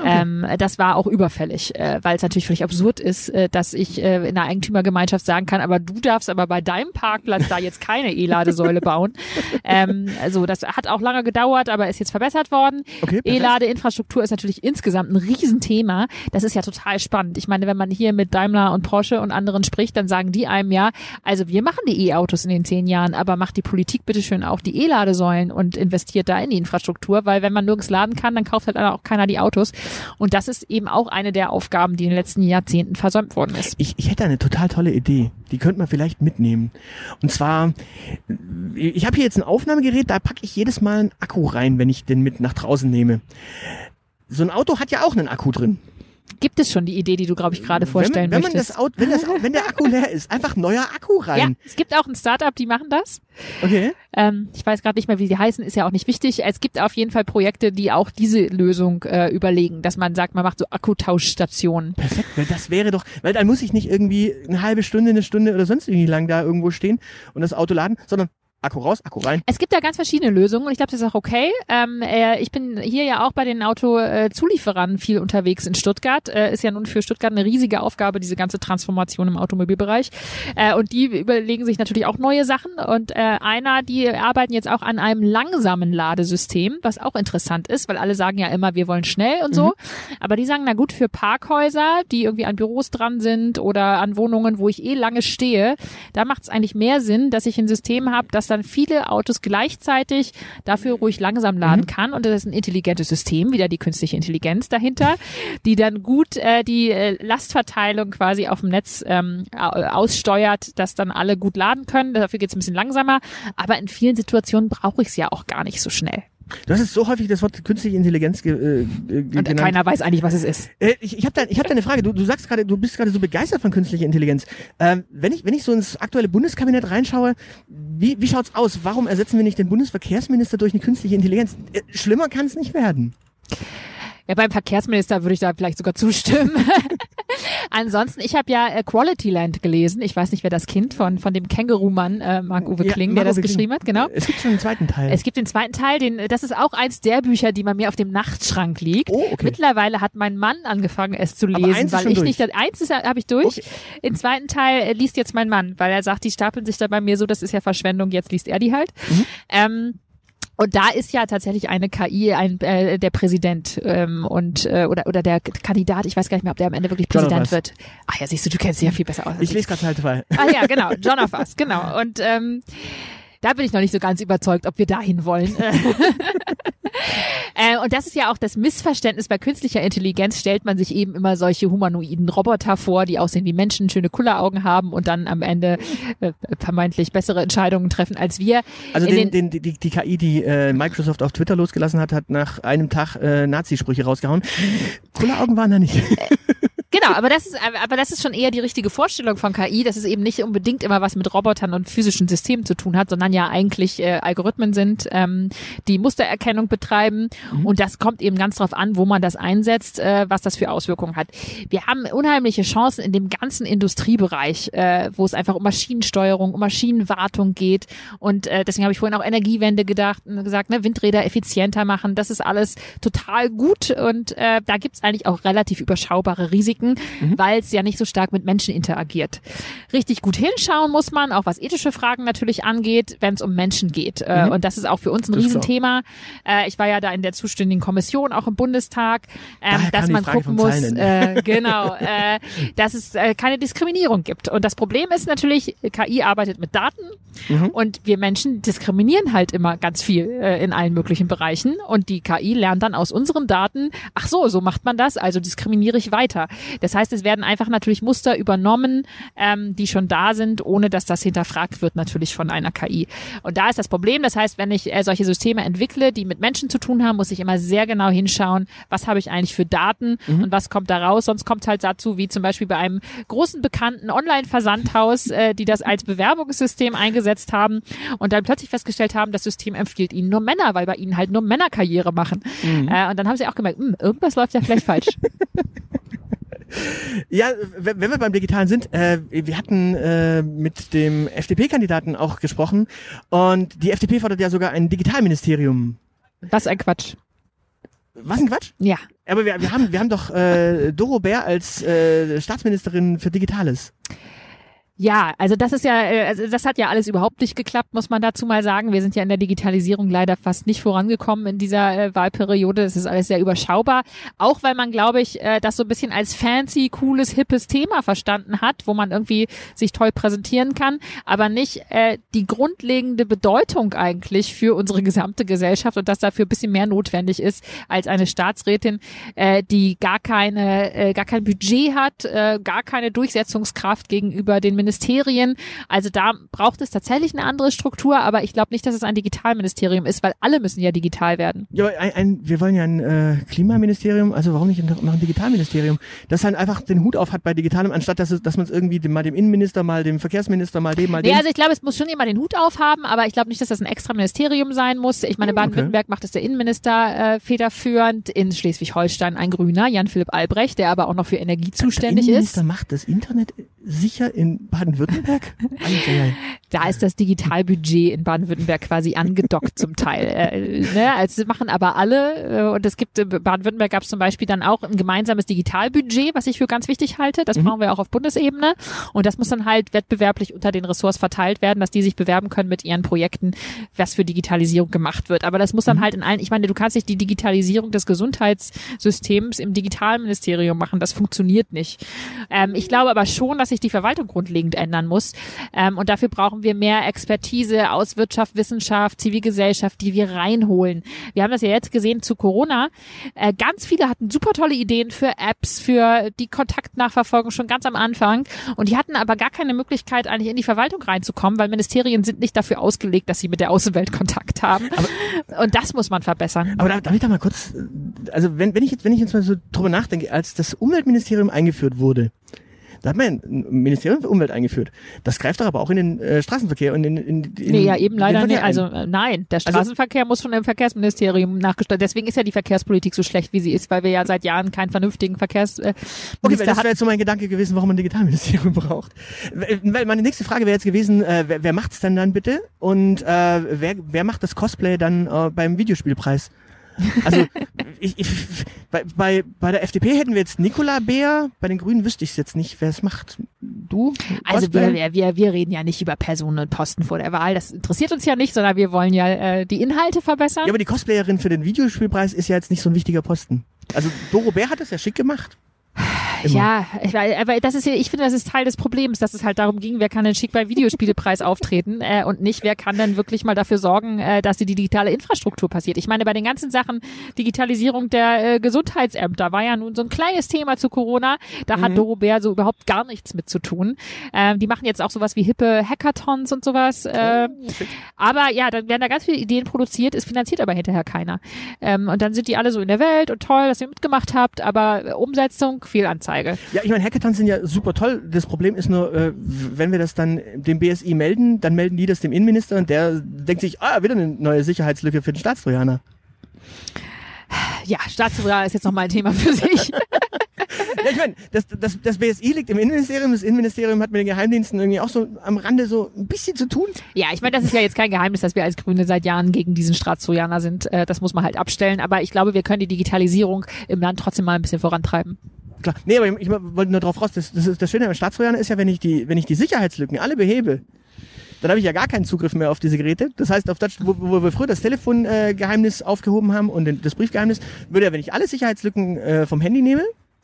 ähm, das war auch überfällig, äh, weil es natürlich völlig absurd ist, äh, dass ich äh, in einer Eigentümergemeinschaft sagen kann, aber du darfst aber bei deinem Parkplatz da jetzt keine E-Ladesäule bauen. Ähm, also das hat auch lange gedauert, aber ist jetzt verbessert worden.
Okay.
E-Ladeinfrastruktur ist natürlich insgesamt ein Riesenthema. Das ist ja total spannend. Ich meine, wenn man hier mit Daimler und Porsche und anderen spricht, dann sagen die einem ja, also wir machen die E-Autos in den zehn Jahren, aber macht die Politik bitteschön auch die E-Ladesäulen und investiert da in die Infrastruktur, weil wenn man nirgends laden kann, dann kauft halt auch keiner die Autos. Und das ist eben auch eine der Aufgaben, die in den letzten Jahrzehnten versäumt worden ist.
Ich, ich hätte eine total tolle Idee. Die könnte man vielleicht mitnehmen. Und zwar, ich habe hier jetzt ein Aufnahmegerät, da packe ich jedes Mal einen Akku rein, wenn ich den mit nach draußen nehme. So ein Auto hat ja auch einen Akku drin.
Gibt es schon die Idee, die du, glaube ich, gerade vorstellen
wenn wenn
möchtest.
Man das wenn, das, wenn der Akku leer ist, einfach neuer Akku rein.
Ja, es gibt auch ein Startup, die machen das.
Okay.
Ähm, ich weiß gerade nicht mehr, wie sie heißen, ist ja auch nicht wichtig. Es gibt auf jeden Fall Projekte, die auch diese Lösung äh, überlegen, dass man sagt, man macht so Akkutauschstationen.
Perfekt, weil das wäre doch, weil dann muss ich nicht irgendwie eine halbe Stunde, eine Stunde oder sonst irgendwie lang da irgendwo stehen und das Auto laden, sondern Akku raus, Akku rein.
Es gibt da ganz verschiedene Lösungen und ich glaube, das ist auch okay. Ähm, äh, ich bin hier ja auch bei den Autozulieferern viel unterwegs in Stuttgart. Äh, ist ja nun für Stuttgart eine riesige Aufgabe, diese ganze Transformation im Automobilbereich. Äh, und die überlegen sich natürlich auch neue Sachen. Und äh, einer, die arbeiten jetzt auch an einem langsamen Ladesystem, was auch interessant ist, weil alle sagen ja immer, wir wollen schnell und so.
Mhm.
Aber die sagen, na gut, für Parkhäuser, die irgendwie an Büros dran sind oder an Wohnungen, wo ich eh lange stehe, da macht es eigentlich mehr Sinn, dass ich ein System habe, das dann viele Autos gleichzeitig dafür ruhig langsam laden
Mhm.
kann. Und das ist ein intelligentes System, wieder die künstliche Intelligenz dahinter, die dann gut äh, die äh, Lastverteilung quasi auf dem Netz ähm, au- aussteuert, dass dann alle gut laden können. Dafür geht es ein bisschen langsamer. Aber in vielen Situationen brauche ich es ja auch gar nicht so schnell.
Du hast jetzt so häufig das Wort künstliche Intelligenz ge, äh, ge-
Und
genannt.
keiner weiß eigentlich, was es ist.
Äh, ich ich habe da, ich hab da eine Frage. Du, du sagst gerade, du bist gerade so begeistert von künstlicher Intelligenz. Ähm, wenn ich, wenn ich so ins aktuelle Bundeskabinett reinschaue, wie, wie schaut's aus? Warum ersetzen wir nicht den Bundesverkehrsminister durch eine künstliche Intelligenz? Äh, schlimmer kann es nicht werden.
Ja, beim Verkehrsminister würde ich da vielleicht sogar zustimmen. Ansonsten, ich habe ja äh, Quality Land gelesen. Ich weiß nicht, wer das Kind von, von dem Känguru-Mann, äh, Marc-Uwe
Ja,
Kling, der das
Kling.
geschrieben hat, genau.
Es gibt schon einen zweiten Teil.
Es gibt den zweiten Teil, den, das ist auch eins der Bücher, die bei mir auf dem Nachtschrank liegt.
Oh, okay.
Mittlerweile hat mein Mann angefangen, es zu lesen, weil ich
durch.
nicht, eins ist, habe ich durch.
Okay.
Den zweiten Teil äh, liest jetzt mein Mann, weil er sagt, die stapeln sich da bei mir so, das ist ja Verschwendung, jetzt liest er die halt.
Mhm.
Ähm, und da ist ja tatsächlich eine KI, ein, äh, der Präsident ähm, und äh, oder oder der Kandidat, ich weiß gar nicht mehr, ob der am Ende wirklich Präsident wird. Ach ja, siehst du, du kennst dich ja viel besser aus.
ich lese gerade Teil 2.
Ah ja, genau, John of Us, genau. Und ähm, da bin ich noch nicht so ganz überzeugt, ob wir dahin wollen. äh, und das ist ja auch das Missverständnis. Bei künstlicher Intelligenz stellt man sich eben immer solche humanoiden Roboter vor, die aussehen wie Menschen, schöne Kulleraugen haben und dann am Ende äh, vermeintlich bessere Entscheidungen treffen als wir.
Also
In
den, den, die, die KI, die äh, Microsoft auf Twitter losgelassen hat, hat nach einem Tag äh, Nazi-Sprüche rausgehauen. Coole Augen waren da nicht.
Genau, aber das ist, aber das ist schon eher die richtige Vorstellung von KI, dass es eben nicht unbedingt immer was mit Robotern und physischen Systemen zu tun hat, sondern ja eigentlich äh, Algorithmen sind, ähm, die Mustererkennung betreiben. Und das kommt eben ganz drauf an, wo man das einsetzt, äh, was das für Auswirkungen hat. Wir haben unheimliche Chancen in dem ganzen Industriebereich, äh, wo es einfach um Maschinensteuerung, um Maschinenwartung geht. Und äh, deswegen habe ich vorhin auch Energiewende gedacht und gesagt, ne, Windräder effizienter machen. Das ist alles total gut und äh, da gibt's eigentlich auch relativ überschaubare Risiken, weil es ja nicht so stark mit Menschen interagiert. Richtig gut hinschauen muss man, auch was ethische Fragen natürlich angeht, wenn es um Menschen geht. Äh, und das ist auch für uns ein
Das ist klar.
Riesenthema. Äh, ich war ja da in der zuständigen Kommission, auch im Bundestag, ähm,
Daher
dass man gucken muss, äh, genau, äh, dass es äh, keine Diskriminierung gibt. Und das Problem ist natürlich, KI arbeitet mit Daten
Mhm.
und wir Menschen diskriminieren halt immer ganz viel äh, in allen möglichen Bereichen. Und die KI lernt dann aus unseren Daten, ach so, so macht man das, also diskriminiere ich weiter. Das heißt, es werden einfach natürlich Muster übernommen, ähm, die schon da sind, ohne dass das hinterfragt wird natürlich von einer KI. Und da ist das Problem. Das heißt, wenn ich äh, solche Systeme entwickle, die mit Menschen zu tun haben, muss ich immer sehr genau hinschauen, was habe ich eigentlich für Daten und was kommt da raus. Sonst kommt es halt dazu, wie zum Beispiel bei einem großen bekannten Online-Versandhaus, äh, die das als Bewerbungssystem eingesetzt haben und dann plötzlich festgestellt haben, das System empfiehlt ihnen nur Männer, weil bei ihnen halt nur Männer Karriere machen. Äh, und dann haben sie auch gemerkt, hm, irgendwas läuft ja vielleicht falsch.
Ja, wenn wir beim Digitalen sind, äh, wir hatten äh, mit dem FDP-Kandidaten auch gesprochen und die FDP fordert ja sogar ein Digitalministerium.
Was ein Quatsch.
Was ein Quatsch?
Ja.
Aber wir, wir haben wir haben doch äh, Doro Bär als äh, Staatsministerin für Digitales.
Ja, also das ist ja, äh, also das hat ja alles überhaupt nicht geklappt, muss man dazu mal sagen. Wir sind ja in der Digitalisierung leider fast nicht vorangekommen in dieser äh, Wahlperiode. Das ist alles sehr überschaubar. Auch weil man, glaube ich, äh, das so ein bisschen als fancy, cooles, hippes Thema verstanden hat, wo man irgendwie sich toll präsentieren kann, aber nicht äh, die grundlegende Bedeutung eigentlich für unsere gesamte Gesellschaft und dass dafür ein bisschen mehr notwendig ist als eine Staatsrätin, äh, die gar keine, äh, gar kein Budget hat, äh, gar keine Durchsetzungskraft gegenüber den Ministerien. Also da braucht es tatsächlich eine andere Struktur, aber ich glaube nicht, dass es ein Digitalministerium ist, weil alle müssen ja digital werden.
Ja, ein, ein, wir wollen ja ein äh, Klimaministerium, also warum nicht noch ein Digitalministerium, das dann einfach den Hut auf hat bei Digitalem, anstatt dass, es, dass man es irgendwie dem, mal dem Innenminister, mal dem Verkehrsminister, mal dem, mal dem.
Nee, also ich glaube, es muss schon jemand den Hut aufhaben, aber ich glaube nicht, dass das ein extra Ministerium sein muss. Ich meine,
okay.
Baden-Württemberg macht es der Innenminister äh, federführend, in Schleswig-Holstein ein Grüner, Jan-Philipp Albrecht, der aber auch noch für Energie zuständig
der
ist.
Innenminister macht das Internet sicher in Baden-Württemberg?
Da ist das Digitalbudget in Baden-Württemberg quasi angedockt zum Teil. Äh, ne? Also machen aber alle äh, und es gibt, in Baden-Württemberg gab es zum Beispiel dann auch ein gemeinsames Digitalbudget, was ich für ganz wichtig halte. Das brauchen wir auch auf Bundesebene und das muss dann halt wettbewerblich unter den Ressorts verteilt werden, dass die sich bewerben können mit ihren Projekten, was für Digitalisierung gemacht wird. Aber das muss dann halt in allen, ich meine, du kannst nicht die Digitalisierung des Gesundheitssystems im Digitalministerium machen. Das funktioniert nicht. Ähm, ich glaube aber schon, dass sich die Verwaltung grundlegend ändern muss. Ähm, und dafür brauchen wir mehr Expertise aus Wirtschaft, Wissenschaft, Zivilgesellschaft, die wir reinholen. Wir haben das ja jetzt gesehen zu Corona. Äh, ganz viele hatten super tolle Ideen für Apps, für die Kontaktnachverfolgung schon ganz am Anfang. Und die hatten aber gar keine Möglichkeit, eigentlich in die Verwaltung reinzukommen, weil Ministerien sind nicht dafür ausgelegt, dass sie mit der Außenwelt Kontakt haben. und das muss man verbessern.
Aber darf, darf ich da mal kurz, also wenn, wenn ich jetzt, wenn ich jetzt mal so drüber nachdenke, als das Umweltministerium eingeführt wurde, da hat man ein Ministerium für Umwelt eingeführt. Das greift doch aber auch in den äh, Straßenverkehr und in, in, in
Nee, ja, eben leider nicht. Also äh, nein, der Straßenverkehr muss von dem Verkehrsministerium nachgestellt. Deswegen ist ja die Verkehrspolitik so schlecht, wie sie ist, weil wir ja seit Jahren keinen vernünftigen Verkehrsminister
Okay, weil das wäre jetzt so mein Gedanke gewesen, warum man ein Digitalministerium braucht. Weil weil meine nächste Frage wäre jetzt gewesen, äh, wer, wer macht's denn dann bitte? Und äh, wer, wer macht das Cosplay dann äh, beim Videospielpreis? Also ich, ich, bei, bei, bei der FDP hätten wir jetzt Nicola Beer, bei den Grünen wüsste ich jetzt nicht, wer es macht. Du?
Also wir, wir, wir, wir reden ja nicht über Personen und Posten vor der Wahl. Das interessiert uns ja nicht, sondern wir wollen ja äh, die Inhalte verbessern.
Ja, aber die Cosplayerin für den Videospielpreis ist ja jetzt nicht so ein wichtiger Posten. Also Doro Bär hat das ja schick gemacht. Immer.
Ja, ich- aber das ist ich finde, das ist Teil des Problems, dass es halt darum ging, wer kann denn schick beim Videospielepreis auftreten äh, und nicht, wer kann denn wirklich mal dafür sorgen, äh, dass die digitale Infrastruktur passiert. Ich meine, bei den ganzen Sachen Digitalisierung der äh, Gesundheitsämter war ja nun so ein kleines Thema zu Corona. Da
Mhm.
hat Doro Bär so überhaupt gar nichts mit zu tun. Ähm, die machen jetzt auch sowas wie hippe Hackathons und sowas. Äh, aber ja, dann werden da ganz viele Ideen produziert, es finanziert aber hinterher keiner. Ähm, und dann sind die alle so in der Welt und toll, dass ihr mitgemacht habt, aber Umsetzung, Fehlanzeige.
Ja, ich meine, Hackathons sind ja super toll. Das Problem ist nur, äh, wenn wir das dann dem BSI melden, dann melden die das dem Innenminister und der denkt sich, ah, wieder eine neue Sicherheitslücke für den Staatstrojaner.
Ja, Staatstrojaner ist jetzt nochmal ein Thema für sich.
Ja, ich meine, das, das, das BSI liegt im Innenministerium, das Innenministerium hat mit den Geheimdiensten irgendwie auch so am Rande so ein bisschen zu tun.
ja, ich meine, das ist ja jetzt kein Geheimnis, dass wir als Grüne seit Jahren gegen diesen Staatstrojaner sind. Äh, das muss man halt abstellen. Aber ich glaube, wir können die Digitalisierung im Land trotzdem mal ein bisschen vorantreiben.
Klar. Nee, aber ich, ich wollte nur drauf raus, das, das, ist, das Schöne am Staatstrojaner ist ja, wenn ich die, wenn ich die Sicherheitslücken alle behebe, dann habe ich ja gar keinen Zugriff mehr auf diese Geräte. Das heißt, auf Deutsch, wo, wo wir früher das Telefongeheimnis äh, aufgehoben haben und den, das Briefgeheimnis, würde ja, wenn ich alle Sicherheitslücken äh, vom Handy nehme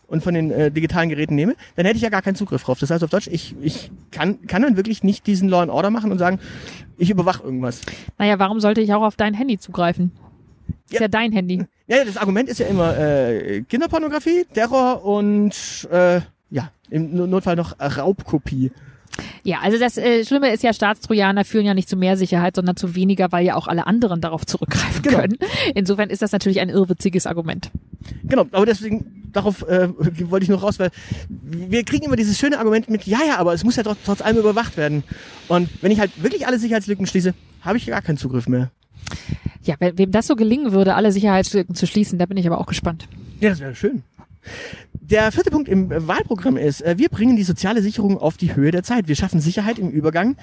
und von den äh, digitalen Geräten nehme, dann hätte ich ja gar keinen Zugriff drauf. Das heißt auf Deutsch, ich, ich kann, kann dann wirklich nicht diesen Law and Order machen und sagen, ich überwache irgendwas.
Naja, warum sollte ich auch auf dein Handy zugreifen? Ist
Ja.
ja dein Handy.
Ja, das Argument ist ja immer äh, Kinderpornografie, Terror und äh, ja, im Notfall noch Raubkopie.
Ja, also das äh, Schlimme ist ja, Staatstrojaner führen ja nicht zu mehr Sicherheit, sondern zu weniger, weil ja auch alle anderen darauf zurückgreifen
Genau.
können. Insofern ist das natürlich ein irrwitziges Argument.
Genau, aber deswegen, darauf äh, wollte ich noch raus, weil wir kriegen immer dieses schöne Argument mit, ja, ja, aber es muss ja trotz, trotz allem überwacht werden. Und wenn ich halt wirklich alle Sicherheitslücken schließe, habe ich gar keinen Zugriff mehr.
Ja, we- wem das so gelingen würde, alle Sicherheitslücken zu schließen, da bin ich aber auch gespannt.
Ja, das wäre schön. Der vierte Punkt im Wahlprogramm ist, äh, wir bringen die soziale Sicherung auf die Höhe der Zeit. Wir schaffen Sicherheit im Übergang.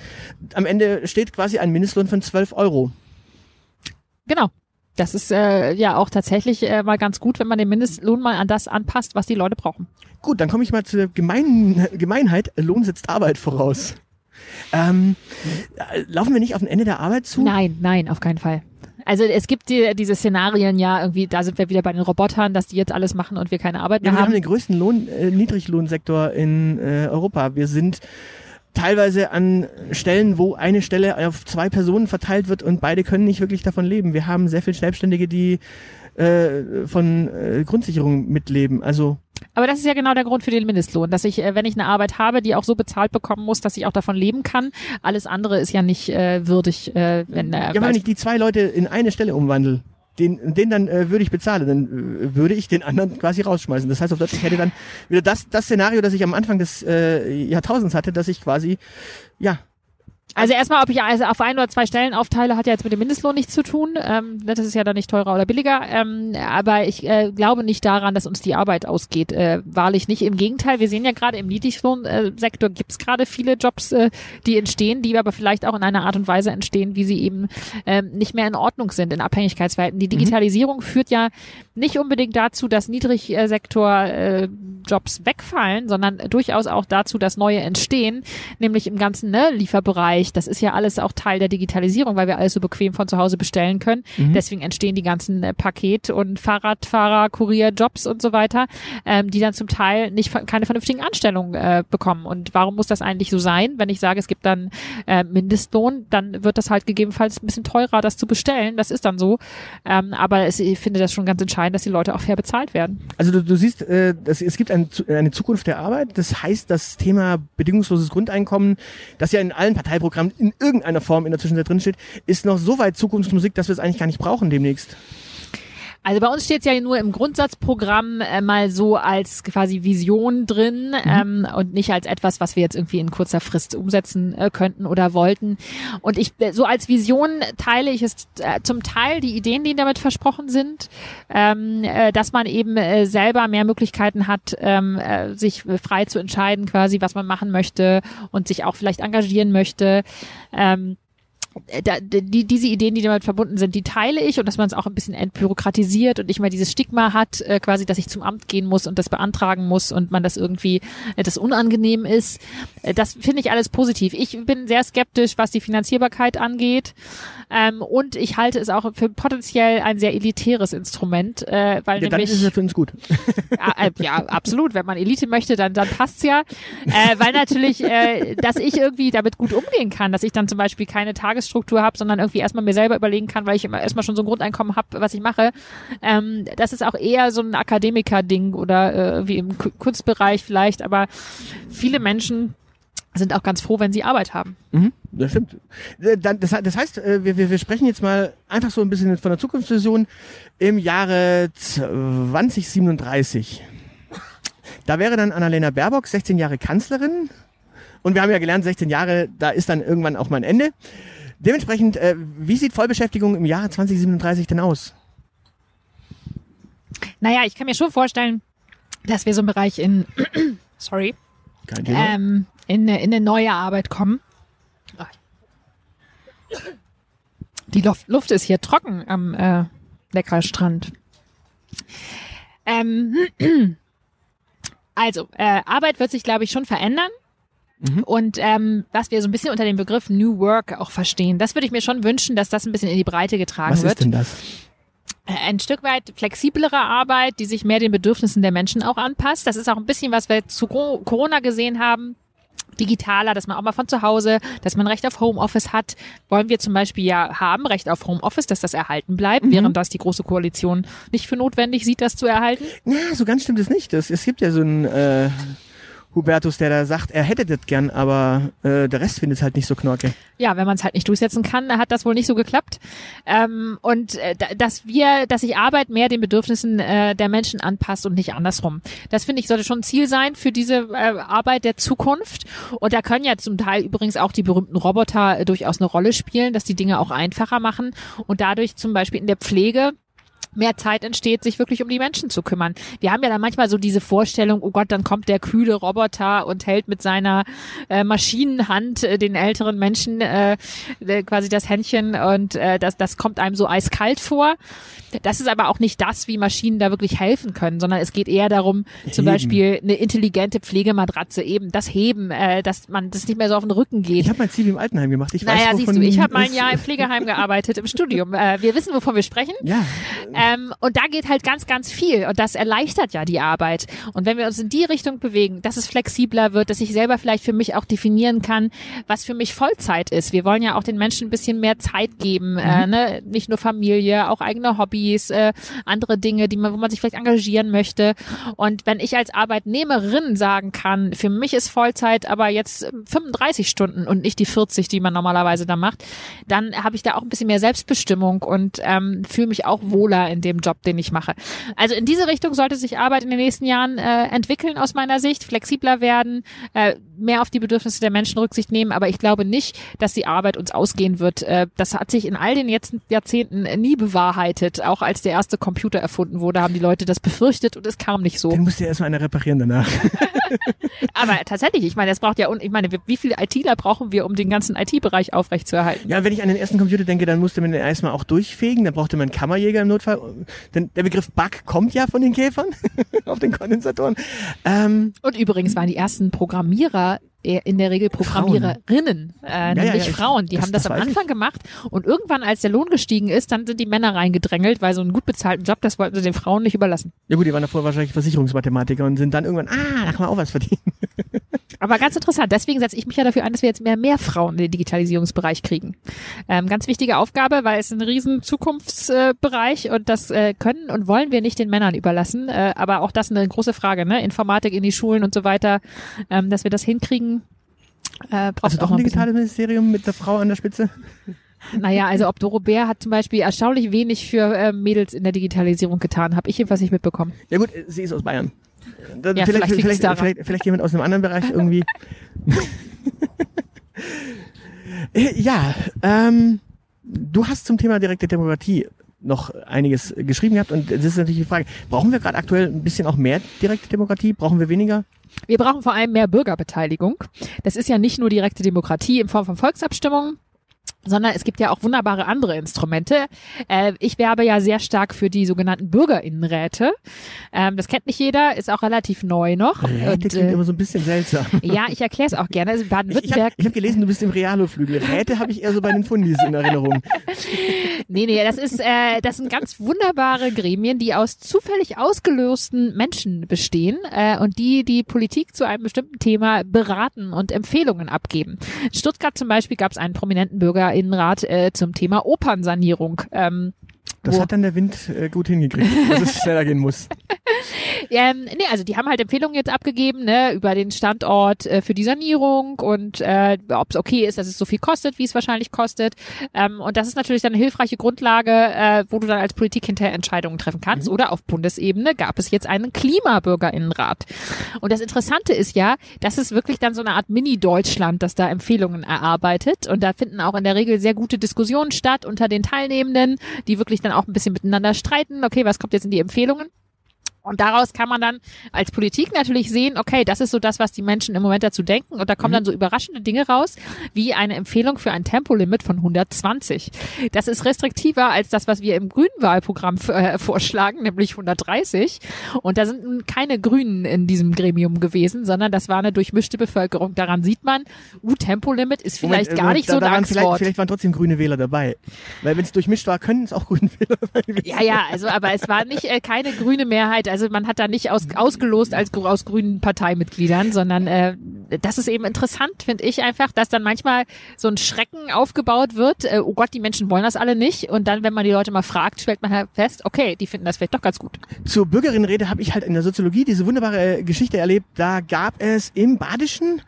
Am Ende steht quasi ein Mindestlohn von 12 Euro.
Genau. Das ist äh, ja auch tatsächlich äh, mal ganz gut, wenn man den Mindestlohn mal an das anpasst, was die Leute brauchen.
Gut, dann komme ich mal zur Gemein Gemeinheit. Lohn setzt Arbeit voraus. Ähm, äh, laufen wir nicht auf ein Ende der Arbeit zu?
Nein, nein, auf keinen Fall. Also es gibt die, diese Szenarien ja irgendwie, da sind wir wieder bei den Robotern, dass die jetzt alles machen und wir keine Arbeit
Ja,
mehr
wir haben
haben.
den größten Lohn, äh, Niedriglohnsektor in äh, Europa. Wir sind teilweise an Stellen, wo eine Stelle auf zwei Personen verteilt wird und beide können nicht wirklich davon leben. Wir haben sehr viele Selbstständige, die äh, von äh, Grundsicherung mitleben. Also
Aber das ist ja genau der Grund für den Mindestlohn, dass ich, äh, wenn ich eine Arbeit habe, die auch so bezahlt bekommen muss, dass ich auch davon leben kann. Alles andere ist ja nicht äh, würdig, äh, wenn äh,
Ja, wenn ich die zwei Leute in eine Stelle umwandle, den, den dann äh, würde ich bezahlen, dann äh, würde ich den anderen quasi rausschmeißen. Das heißt, auf Deutsch, ich hätte dann wieder das, das Szenario, das ich am Anfang des äh, Jahrtausends hatte, dass ich quasi, ja,
Also erstmal, ob ich also auf ein oder zwei Stellen aufteile, hat ja jetzt mit dem Mindestlohn nichts zu tun. Ähm, das ist ja dann nicht teurer oder billiger. Ähm, aber ich äh, glaube nicht daran, dass uns die Arbeit ausgeht. Äh, wahrlich nicht. Im Gegenteil, wir sehen ja gerade im Niedriglohnsektor gibt es gerade viele Jobs, äh, die entstehen, die aber vielleicht auch in einer Art und Weise entstehen, wie sie eben ähm, nicht mehr in Ordnung sind in Abhängigkeitsverhältnissen. Die Digitalisierung führt ja nicht unbedingt dazu, dass Niedrigsektor äh, wegfallen, sondern durchaus auch dazu, dass neue entstehen, nämlich im ganzen ne, Lieferbereich. Das ist ja alles auch Teil der Digitalisierung, weil wir alles so bequem von zu Hause bestellen können. Deswegen entstehen die ganzen äh, Paket- und Fahrradfahrer, Kurierjobs und so weiter, ähm, die dann zum Teil nicht keine vernünftigen Anstellungen äh, bekommen. Und warum muss das eigentlich so sein? Wenn ich sage, es gibt dann äh, Mindestlohn, dann wird das halt gegebenenfalls ein bisschen teurer, das zu bestellen. Das ist dann so. Ähm, aber es, ich finde das schon ganz entscheidend, dass die Leute auch fair bezahlt werden.
Also du, du siehst, äh, dass, es gibt ein, eine Zukunft der Arbeit. Das heißt, das Thema bedingungsloses Grundeinkommen, das ja in allen Parteiprogrammen in irgendeiner Form in der Zwischenzeit drinsteht, ist noch so weit Zukunftsmusik, dass wir es eigentlich gar nicht brauchen demnächst.
Also bei uns steht ja nur im Grundsatzprogramm äh, mal so als quasi Vision drin ähm, und nicht als etwas, was wir jetzt irgendwie in kurzer Frist umsetzen äh, könnten oder wollten. Und ich äh, so als Vision teile ich es äh, zum Teil die Ideen, die damit versprochen sind, ähm, äh, dass man eben äh, selber mehr Möglichkeiten hat, ähm, äh, sich frei zu entscheiden, quasi was man machen möchte und sich auch vielleicht engagieren möchte. Ähm, da, die, diese Ideen, die damit verbunden sind, die teile ich und dass man es auch ein bisschen entbürokratisiert und nicht mehr dieses Stigma hat, äh, quasi, dass ich zum Amt gehen muss und das beantragen muss und man das irgendwie, äh, das unangenehm ist. Äh, das finde ich alles positiv. Ich bin sehr skeptisch, was die Finanzierbarkeit angeht. Ähm, und ich halte es auch für potenziell ein sehr elitäres Instrument, äh, weil
Ja, dann
nämlich
ist es ja für uns gut.
ja, äh, ja, absolut. Wenn man Elite möchte, dann, dann passt's ja. Äh, weil natürlich, äh, dass ich irgendwie damit gut umgehen kann, dass ich dann zum Beispiel keine Tagesstruktur habe, sondern irgendwie erstmal mir selber überlegen kann, weil ich immer erstmal schon so ein Grundeinkommen habe, was ich mache. Ähm, das ist auch eher so ein Akademiker-Ding oder äh, wie im Ku- Kunstbereich vielleicht, aber viele Menschen sind auch ganz froh, wenn sie Arbeit haben.
Mhm, das stimmt. Äh, Das, heißt, äh, wir, wir, wir sprechen jetzt mal einfach so ein bisschen von der Zukunftsvision im Jahre 2037. Da wäre dann Annalena Baerbock 16 Jahre Kanzlerin. Und wir haben ja gelernt, 16 Jahre, da ist dann irgendwann auch mal ein Ende. Dementsprechend, äh, wie sieht Vollbeschäftigung im Jahre 2037 denn aus?
Naja, ich kann mir schon vorstellen, dass wir so im Bereich in, sorry,
Kein Thema.
ähm, in, eine, in eine neue Arbeit kommen. Die Luft, Luft ist hier trocken am äh, Neckarstrand. Ähm, also, äh, Arbeit wird sich, glaube ich, schon verändern. Und ähm, was wir so ein bisschen unter dem Begriff New Work auch verstehen, das würde ich mir schon wünschen, dass das ein bisschen in die Breite getragen
Was
wird
ist denn das?
äh, ein Stück weit flexiblere Arbeit, die sich mehr den Bedürfnissen der Menschen auch anpasst. Das ist auch ein bisschen, was wir zu Co- Corona gesehen haben. Digitaler, dass man auch mal von zu Hause, dass man Recht auf Homeoffice hat, wollen wir zum Beispiel ja haben, Recht auf Homeoffice, dass das erhalten bleibt, während das die Große Koalition nicht für notwendig sieht, das zu erhalten.
Ja, so ganz stimmt es nicht. Das, es gibt ja so einen äh, Hubertus, der da sagt, er hätte das gern, aber äh, der Rest findet es halt nicht so knorke.
ja, wenn man es halt nicht durchsetzen kann, hat das wohl nicht so geklappt. Ähm, und äh, da- dass wir, dass sich Arbeit mehr den Bedürfnissen äh, der Menschen anpasst und nicht andersrum. Das finde ich sollte schon ein Ziel sein für diese äh, Arbeit der Zukunft. Und da können ja zum Teil übrigens auch die berühmten Roboter äh, durchaus eine Rolle spielen, dass die Dinge auch einfacher machen und dadurch zum Beispiel in der Pflege mehr Zeit entsteht, sich wirklich um die Menschen zu kümmern. Wir haben ja dann manchmal so diese Vorstellung, oh Gott, dann kommt der kühle Roboter und hält mit seiner äh, Maschinenhand äh, den älteren Menschen äh, äh, quasi das Händchen und äh, das, das kommt einem so eiskalt vor. Das ist aber auch nicht das, wie Maschinen da wirklich helfen können, sondern es geht eher darum, zum
Heben.
Beispiel eine intelligente Pflegematratze eben, das Heben, äh, dass man das nicht mehr so auf den Rücken geht.
Ich habe mein Zivi im Altenheim gemacht. Ich
naja,
weiß,
siehst du, ich habe mal ein
es-
Jahr im Pflegeheim gearbeitet im Studium. Äh, wir wissen, wovon wir sprechen.
Ja,
Ähm, und da geht halt ganz, ganz viel und das erleichtert ja die Arbeit. Und wenn wir uns in die Richtung bewegen, dass es flexibler wird, dass ich selber vielleicht für mich auch definieren kann, was für mich Vollzeit ist. Wir wollen ja auch den Menschen ein bisschen mehr Zeit geben, äh, mhm. äh, ne? nicht nur Familie, auch eigene Hobbys, äh, andere Dinge, die man, wo man sich vielleicht engagieren möchte. Und wenn ich als Arbeitnehmerin sagen kann, für mich ist Vollzeit aber jetzt 35 Stunden und nicht die 40, die man normalerweise da macht, dann habe ich da auch ein bisschen mehr Selbstbestimmung und ähm, fühle mich auch wohler in dem Job, den ich mache. Also in diese Richtung sollte sich Arbeit in den nächsten Jahren äh, entwickeln aus meiner Sicht, flexibler werden, äh, mehr auf die Bedürfnisse der Menschen Rücksicht nehmen, aber ich glaube nicht, dass die Arbeit uns ausgehen wird. Äh, das hat sich in all den letzten Jahrzehnten nie bewahrheitet. Auch als der erste Computer erfunden wurde, haben die Leute das befürchtet und es kam nicht so.
Den musste ja erstmal einer reparieren danach.
aber tatsächlich, ich meine, es braucht ja, ich meine, wie viele ITler brauchen wir, um den ganzen IT-Bereich aufrechtzuerhalten?
Ja, wenn ich an den ersten Computer denke, dann musste man den erstmal auch durchfegen, dann brauchte man einen Kammerjäger im Notfall. Denn der Begriff Bug kommt ja von den Käfern auf den Kondensatoren.
Ähm, und übrigens waren die ersten Programmierer in der Regel Programmiererinnen, äh, ja, nämlich ja, Frauen. Die das, haben das, das am Anfang ich. gemacht und irgendwann, als der Lohn gestiegen ist, dann sind die Männer reingedrängelt, weil so einen gut bezahlten Job, das wollten sie den Frauen nicht überlassen.
Ja gut, die waren davor wahrscheinlich Versicherungsmathematiker und sind dann irgendwann, ah, da kann man auch was verdienen.
Aber ganz interessant. Deswegen setze ich mich ja dafür ein, dass wir jetzt mehr, mehr Frauen in den Digitalisierungsbereich kriegen. Ähm, ganz wichtige Aufgabe, weil es ein riesen Zukunftsbereich äh, und das äh, können und wollen wir nicht den Männern überlassen. Äh, aber auch das eine große Frage, ne? Informatik in die Schulen und so weiter, ähm, dass wir das hinkriegen.
Äh, also doch ein digitales Ministerium mit der Frau an der Spitze?
Naja, also ob Doro Bär hat zum Beispiel erstaunlich wenig für äh, Mädels in der Digitalisierung getan, habe ich jedenfalls nicht mitbekommen.
Ja gut, sie ist aus Bayern. Dann ja, vielleicht, vielleicht, vielleicht, vielleicht, vielleicht jemand aus einem anderen Bereich irgendwie. ja, ähm, du hast zum Thema direkte Demokratie noch einiges geschrieben gehabt und das ist natürlich die Frage, brauchen wir gerade aktuell ein bisschen auch mehr direkte Demokratie? Brauchen wir weniger?
Wir brauchen vor allem mehr Bürgerbeteiligung. Das ist ja nicht nur direkte Demokratie in Form von Volksabstimmungen, sondern es gibt ja auch wunderbare andere Instrumente. Äh, ich werbe ja sehr stark für die sogenannten Bürgerinnenräte. Ähm, das kennt nicht jeder, ist auch relativ neu noch.
Räte und, klingt äh, immer so ein bisschen seltsam.
Ja, ich erkläre es auch gerne. Also
Baden-Württemberg. Ich, ich habe hab gelesen, du bist im Realo-Flügel. Räte habe ich eher so bei den Fundis in Erinnerung.
nee, nee, das ist, äh, das sind ganz wunderbare Gremien, die aus zufällig ausgelösten Menschen bestehen äh, und die die Politik zu einem bestimmten Thema beraten und Empfehlungen abgeben. In Stuttgart zum Beispiel gab es einen prominenten Bürger Innenrat äh, zum Thema Opernsanierung. Ähm,
das hat dann der Wind äh, gut hingekriegt, dass es schneller gehen muss.
Ähm, nee, also die haben halt Empfehlungen jetzt abgegeben, ne, über den Standort äh, für die Sanierung und äh, ob es okay ist, dass es so viel kostet, wie es wahrscheinlich kostet. Ähm, und das ist natürlich dann eine hilfreiche Grundlage, äh, wo du dann als Politik hinterher Entscheidungen treffen kannst. Mhm. Oder auf Bundesebene gab es jetzt einen Klimabürgerinnenrat. Und das Interessante ist ja, das ist wirklich dann so eine Art Mini-Deutschland, das da Empfehlungen erarbeitet. Und da finden auch in der Regel sehr gute Diskussionen statt unter den Teilnehmenden, die wirklich dann auch ein bisschen miteinander streiten. Okay, was kommt jetzt in die Empfehlungen? Und daraus kann man dann als Politik natürlich sehen, okay, das ist so das, was die Menschen im Moment dazu denken. Und da kommen mhm. dann so überraschende Dinge raus, wie eine Empfehlung für ein Tempolimit von 120. Das ist restriktiver als das, was wir im grünen Wahlprogramm äh, vorschlagen, nämlich 130. Und da sind keine Grünen in diesem Gremium gewesen, sondern das war eine durchmischte Bevölkerung. Daran sieht man, uh, Tempolimit ist vielleicht Moment, gar also nicht da, so ein
vielleicht, vielleicht waren trotzdem grüne Wähler dabei. Weil wenn es durchmischt war, können es auch grüne Wähler
sein. Ja, ja, also aber es war nicht äh, keine grüne Mehrheit also man hat da nicht aus, ausgelost als aus grünen Parteimitgliedern, sondern äh, das ist eben interessant, finde ich einfach, dass dann manchmal so ein Schrecken aufgebaut wird. Äh, oh Gott, die Menschen wollen das alle nicht. Und dann, wenn man die Leute mal fragt, stellt man halt fest, okay, die finden das vielleicht doch ganz gut.
Zur Bürgerinnenrede habe ich halt in der Soziologie diese wunderbare Geschichte erlebt. Da gab es im Badischen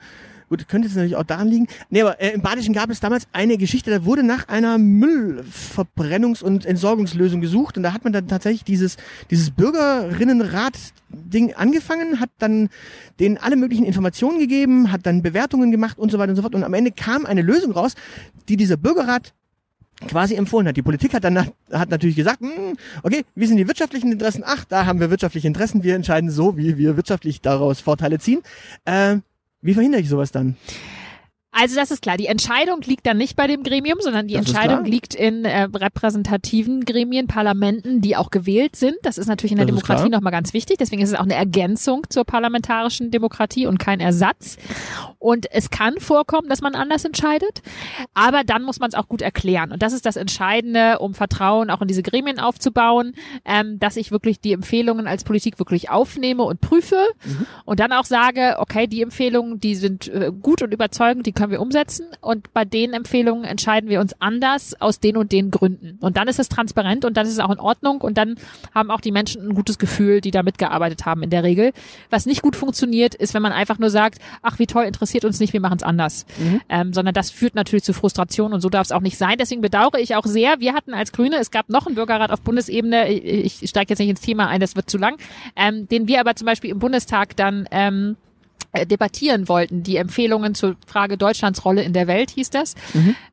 Gut, könnte es natürlich auch daran liegen. Nee, aber äh, im Badischen gab es damals eine Geschichte, da wurde nach einer Müllverbrennungs- und Entsorgungslösung gesucht und da hat man dann tatsächlich dieses, dieses Bürgerinnenrat-Ding angefangen, hat dann denen alle möglichen Informationen gegeben, hat dann Bewertungen gemacht und so weiter und so fort und am Ende kam eine Lösung raus, die dieser Bürgerrat quasi empfohlen hat. Die Politik hat dann hat natürlich gesagt, hm, okay, wie sind die wirtschaftlichen Interessen? Ach, da haben wir wirtschaftliche Interessen, wir entscheiden so, wie wir wirtschaftlich daraus Vorteile ziehen. Äh, wie verhindere ich sowas dann?
Also das ist klar. Die Entscheidung liegt dann nicht bei dem Gremium, sondern die
Das
Entscheidung liegt in äh, repräsentativen Gremien, Parlamenten, die auch gewählt sind. Das ist natürlich in der
Das
Demokratie nochmal ganz wichtig. Deswegen ist es auch eine Ergänzung zur parlamentarischen Demokratie und kein Ersatz. Und es kann vorkommen, dass man anders entscheidet, aber dann muss man es auch gut erklären. Und das ist das Entscheidende, um Vertrauen auch in diese Gremien aufzubauen, ähm, dass ich wirklich die Empfehlungen als Politik wirklich aufnehme und prüfe und dann auch sage, okay, die Empfehlungen, die sind äh, gut und überzeugend, die können wir umsetzen. Und bei den Empfehlungen entscheiden wir uns anders aus den und den Gründen. Und dann ist es transparent und dann ist es auch in Ordnung und dann haben auch die Menschen ein gutes Gefühl, die da mitgearbeitet haben in der Regel. Was nicht gut funktioniert, ist, wenn man einfach nur sagt, ach wie toll, interessiert uns nicht, wir machen es anders. Ähm, sondern das führt natürlich zu Frustration und so darf es auch nicht sein. Deswegen bedauere ich auch sehr, wir hatten als Grüne, es gab noch einen Bürgerrat auf Bundesebene, ich, ich steige jetzt nicht ins Thema ein, das wird zu lang, ähm, den wir aber zum Beispiel im Bundestag dann ähm, äh, debattieren wollten, die Empfehlungen zur Frage Deutschlands Rolle in der Welt, hieß das.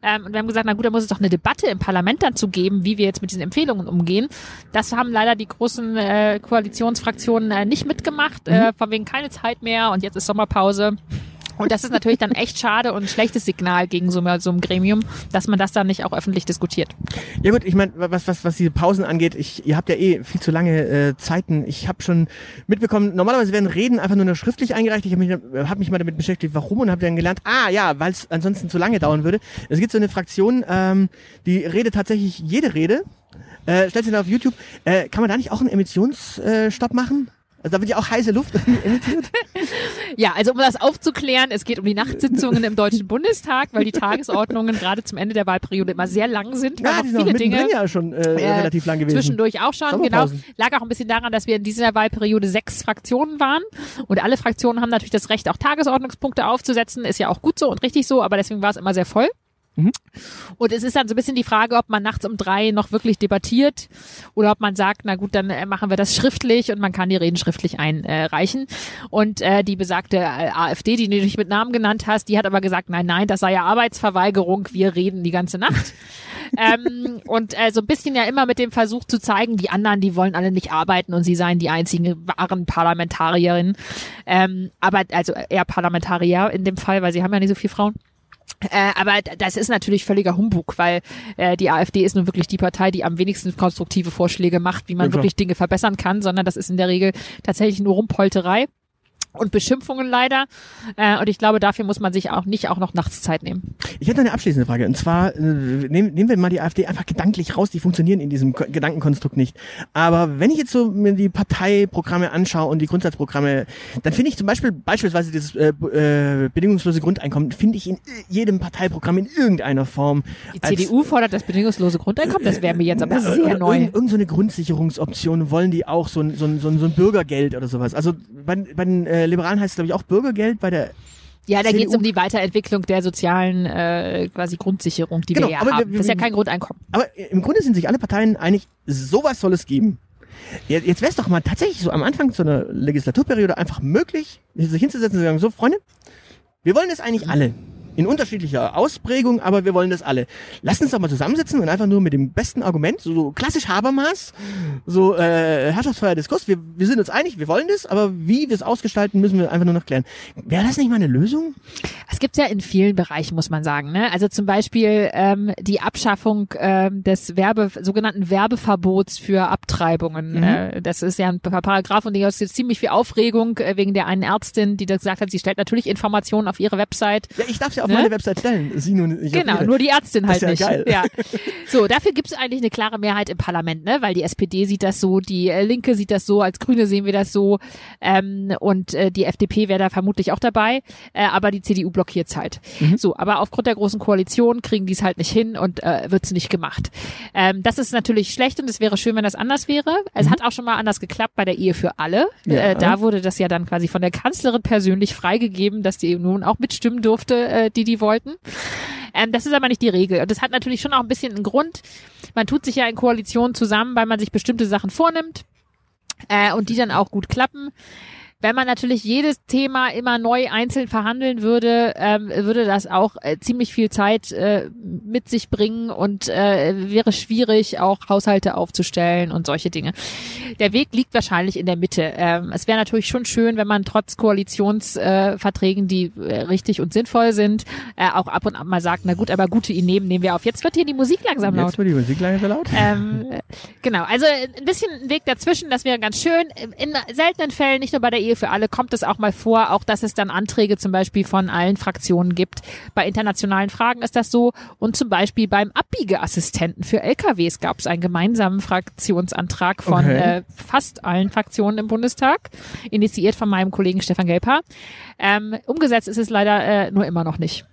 Ähm, und wir haben gesagt, na gut, da muss es doch eine Debatte im Parlament dazu geben, wie wir jetzt mit diesen Empfehlungen umgehen. Das haben leider die großen äh, Koalitionsfraktionen äh, nicht mitgemacht, äh, von wegen keine Zeit mehr und jetzt ist Sommerpause. Und das ist natürlich dann echt schade und ein schlechtes Signal gegen so, so ein Gremium, dass man das dann nicht auch öffentlich diskutiert.
Ja gut, ich meine, was, was, was diese Pausen angeht, ich, ihr habt ja eh viel zu lange äh, Zeiten. Ich habe schon mitbekommen, normalerweise werden Reden einfach nur noch schriftlich eingereicht. Ich habe mich, hab mich mal damit beschäftigt, warum und habe dann gelernt, ah ja, weil es ansonsten zu lange dauern würde. Es gibt so eine Fraktion, ähm, die redet tatsächlich jede Rede. Äh, stellt sie da auf YouTube. Äh, kann man da nicht auch einen Emissionsstopp äh, machen? Also da wird ja auch heiße Luft emittiert.
Ja, also um das aufzuklären, es geht um die Nachtsitzungen im Deutschen Bundestag, weil die Tagesordnungen gerade zum Ende der Wahlperiode immer sehr lang sind. weil
Ja, die sind
viele
mittendrin
Dinge
ja schon äh,
äh,
relativ lang gewesen.
Zwischendurch auch schon, genau. Lag auch ein bisschen daran, dass wir in dieser Wahlperiode sechs Fraktionen waren. Und alle Fraktionen haben natürlich das Recht, auch Tagesordnungspunkte aufzusetzen. Ist ja auch gut so und richtig so, aber deswegen war es immer sehr voll.
Mhm.
Und es ist dann so ein bisschen die Frage, ob man nachts um drei noch wirklich debattiert oder ob man sagt, na gut, dann äh, machen wir das schriftlich und man kann die Reden schriftlich einreichen. Und äh, die besagte äh, AfD, die du nicht mit Namen genannt hast, die hat aber gesagt, nein, nein, das sei ja Arbeitsverweigerung, wir reden die ganze Nacht. ähm, und äh, so ein bisschen ja immer mit dem Versuch zu zeigen, die anderen, die wollen alle nicht arbeiten und sie seien die einzigen wahren Parlamentarierinnen. Ähm, aber also eher Parlamentarier in dem Fall, weil sie haben ja nicht so viele Frauen. Äh, aber das ist natürlich völliger Humbug, weil äh, die AfD ist nun wirklich die Partei, die am wenigsten konstruktive Vorschläge macht, wie man
Ja,
wirklich Dinge verbessern kann, sondern das ist in der Regel tatsächlich nur Rumpolterei und Beschimpfungen leider. Äh, und ich glaube, dafür muss man sich auch nicht auch noch nachts Zeit nehmen.
Ich hätte noch eine abschließende Frage. Und zwar, äh, nehmen, nehmen wir mal die AfD einfach gedanklich raus, die funktionieren in diesem Ko- Gedankenkonstrukt nicht. Aber wenn ich jetzt so mir die Parteiprogramme anschaue und die Grundsatzprogramme, dann finde ich zum Beispiel, beispielsweise dieses äh, äh, bedingungslose Grundeinkommen, finde ich in jedem Parteiprogramm in irgendeiner Form.
Die CDU fordert das bedingungslose Grundeinkommen, das wäre mir jetzt aber sehr neu.
Irgend, irgend so eine Grundsicherungsoption wollen die auch, so ein, so ein, so ein, so ein Bürgergeld oder sowas. Also bei, bei den äh, Liberalen heißt es, glaube ich, auch Bürgergeld, bei der
Ja, da geht es um die Weiterentwicklung der sozialen äh, quasi Grundsicherung, die
Genau,
wir ja
aber
haben.
wir-
das ist ja kein Grundeinkommen.
Aber im Grunde sind sich alle Parteien einig, sowas soll es geben. Jetzt, jetzt wäre es doch mal tatsächlich so am Anfang so einer Legislaturperiode einfach möglich, sich hinzusetzen und zu sagen, so Freunde, wir wollen das eigentlich alle. In unterschiedlicher Ausprägung, aber wir wollen das alle. Lasst uns doch mal zusammensitzen und einfach nur mit dem besten Argument, so, so klassisch Habermas, so äh, herrschaftsfreier Diskurs, wir, wir sind uns einig, wir wollen das, aber wie wir es ausgestalten, müssen wir einfach nur noch klären. Wäre das nicht mal eine Lösung?
Es gibt's ja in vielen Bereichen, muss man sagen. Ne? Also zum Beispiel ähm, die Abschaffung ähm, des Werbe, sogenannten Werbeverbots für Abtreibungen.
Mhm.
Äh, das ist ja ein Pa- Paragraph und da ist jetzt ziemlich viel Aufregung äh, wegen der einen Ärztin, die da gesagt hat, sie stellt natürlich Informationen auf ihre Website.
Ja, ich darf ja auf
Ne?
meine Website stellen. Sie auf
Genau, nur die Ärztin halt
Das ist ja
nicht.
geil.
Ja. So, dafür gibt's eigentlich eine klare Mehrheit im Parlament, ne? Weil die SPD sieht das so, die äh, Linke sieht das so, als Grüne sehen wir das so ähm, und äh, die FDP wäre da vermutlich auch dabei, äh, aber die CDU blockiert's halt.
Mhm.
So, aber aufgrund der großen Koalition kriegen die es halt nicht hin und äh, wird's nicht gemacht. Ähm, das ist natürlich schlecht und es wäre schön, wenn das anders wäre. Es hat auch schon mal anders geklappt bei der Ehe für alle.
Mhm. Ja.
Äh, da wurde das ja dann quasi von der Kanzlerin persönlich freigegeben, dass die nun auch mitstimmen durfte, äh, die die wollten. Ähm, das ist aber nicht die Regel. Und das hat natürlich schon auch ein bisschen einen Grund. Man tut sich ja in Koalitionen zusammen, weil man sich bestimmte Sachen vornimmt äh, und die dann auch gut klappen. Wenn man natürlich jedes Thema immer neu einzeln verhandeln würde, ähm, würde das auch äh, ziemlich viel Zeit äh, mit sich bringen und äh, wäre schwierig, auch Haushalte aufzustellen und solche Dinge. Der Weg liegt wahrscheinlich in der Mitte. Ähm, es wäre natürlich schon schön, wenn man trotz Koalitionsverträgen, äh, die äh, richtig und sinnvoll sind, äh, auch ab und an mal sagt, na gut, aber gute Ideen nehmen wir auf. Jetzt wird hier die Musik langsam laut.
Jetzt wird die Musik langsam laut.
Ähm, genau, also ein bisschen ein Weg dazwischen, das wäre ganz schön. In seltenen Fällen, nicht nur bei der Ehe für alle, kommt es auch mal vor, auch dass es dann Anträge zum Beispiel von allen Fraktionen gibt. Bei internationalen Fragen ist das so. Und zum Beispiel beim Abbiegeassistenten für LKWs gab es einen gemeinsamen Fraktionsantrag von
Okay.
äh, fast allen Fraktionen im Bundestag, initiiert von meinem Kollegen Stefan Gelper. Ähm, umgesetzt ist es leider äh, nur immer noch nicht.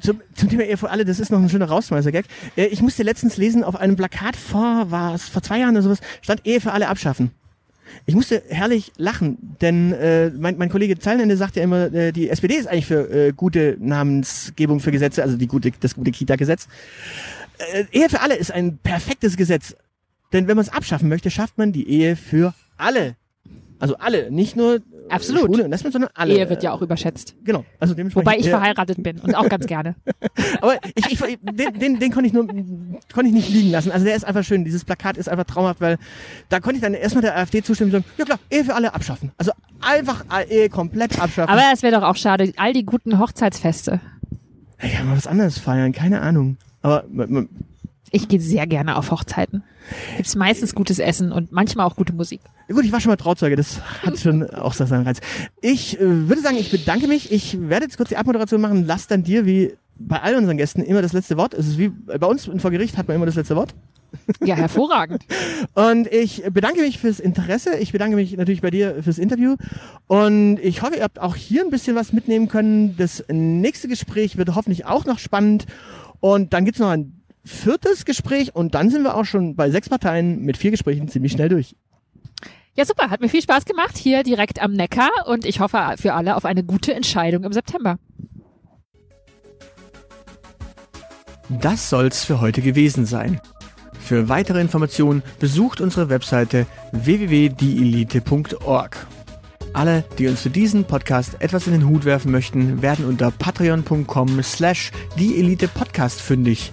Zum, zum Thema Ehe für alle, das ist noch ein schöner Rausschmeißer-Gag. Äh, ich musste letztens lesen, auf einem Plakat vor, war es vor zwei Jahren oder sowas, stand Ehe für alle abschaffen. Ich musste herrlich lachen, denn äh, mein, mein Kollege Zeilenende sagt ja immer, äh, die SPD ist eigentlich für äh, gute Namensgebung für Gesetze, also die gute, das gute Kita-Gesetz. Äh, Ehe für alle ist ein perfektes Gesetz, denn wenn man es abschaffen möchte, schafft man die Ehe für alle. Also alle, nicht nur
Absolut.
Schwule und Lesben, sondern alle.
Ehe wird ja auch überschätzt.
Genau. Also
Wobei ich verheiratet bin und auch ganz gerne.
Aber ich, ich, den, den, den konnte ich nur konnte ich nicht liegen lassen. Also der ist einfach schön. Dieses Plakat ist einfach traumhaft, weil da konnte ich dann erstmal der AfD zustimmen und sagen, ja klar, Ehe für alle abschaffen. Also einfach Ehe komplett abschaffen.
Aber es wäre doch auch schade, all die guten Hochzeitsfeste.
ja, mal was anderes feiern, keine Ahnung. Aber
Ich gehe sehr gerne auf Hochzeiten. Gibt's meistens gutes Essen und manchmal auch gute Musik.
gut, ich war schon mal Trauzeuge, das hat schon auch seinen Reiz. Ich äh, würde sagen, ich bedanke mich. Ich werde jetzt kurz die Abmoderation machen. Lass dann dir, wie bei all unseren Gästen, immer das letzte Wort. Es ist wie bei uns vor Gericht hat man immer das letzte Wort.
Ja, hervorragend.
Und ich bedanke mich fürs Interesse. Ich bedanke mich natürlich bei dir fürs Interview. Und ich hoffe, ihr habt auch hier ein bisschen was mitnehmen können. Das nächste Gespräch wird hoffentlich auch noch spannend. Und dann gibt's noch ein viertes Gespräch und dann sind wir auch schon bei sechs Parteien mit vier Gesprächen ziemlich schnell durch.
Ja, super. Hat mir viel Spaß gemacht hier direkt am Neckar und ich hoffe für alle auf eine gute Entscheidung im September.
Das soll's für heute gewesen sein. Für weitere Informationen besucht unsere Webseite www.dielite.org. Alle, die uns für diesen Podcast etwas in den Hut werfen möchten, werden unter patreon.com slash dieelitepodcast fündig.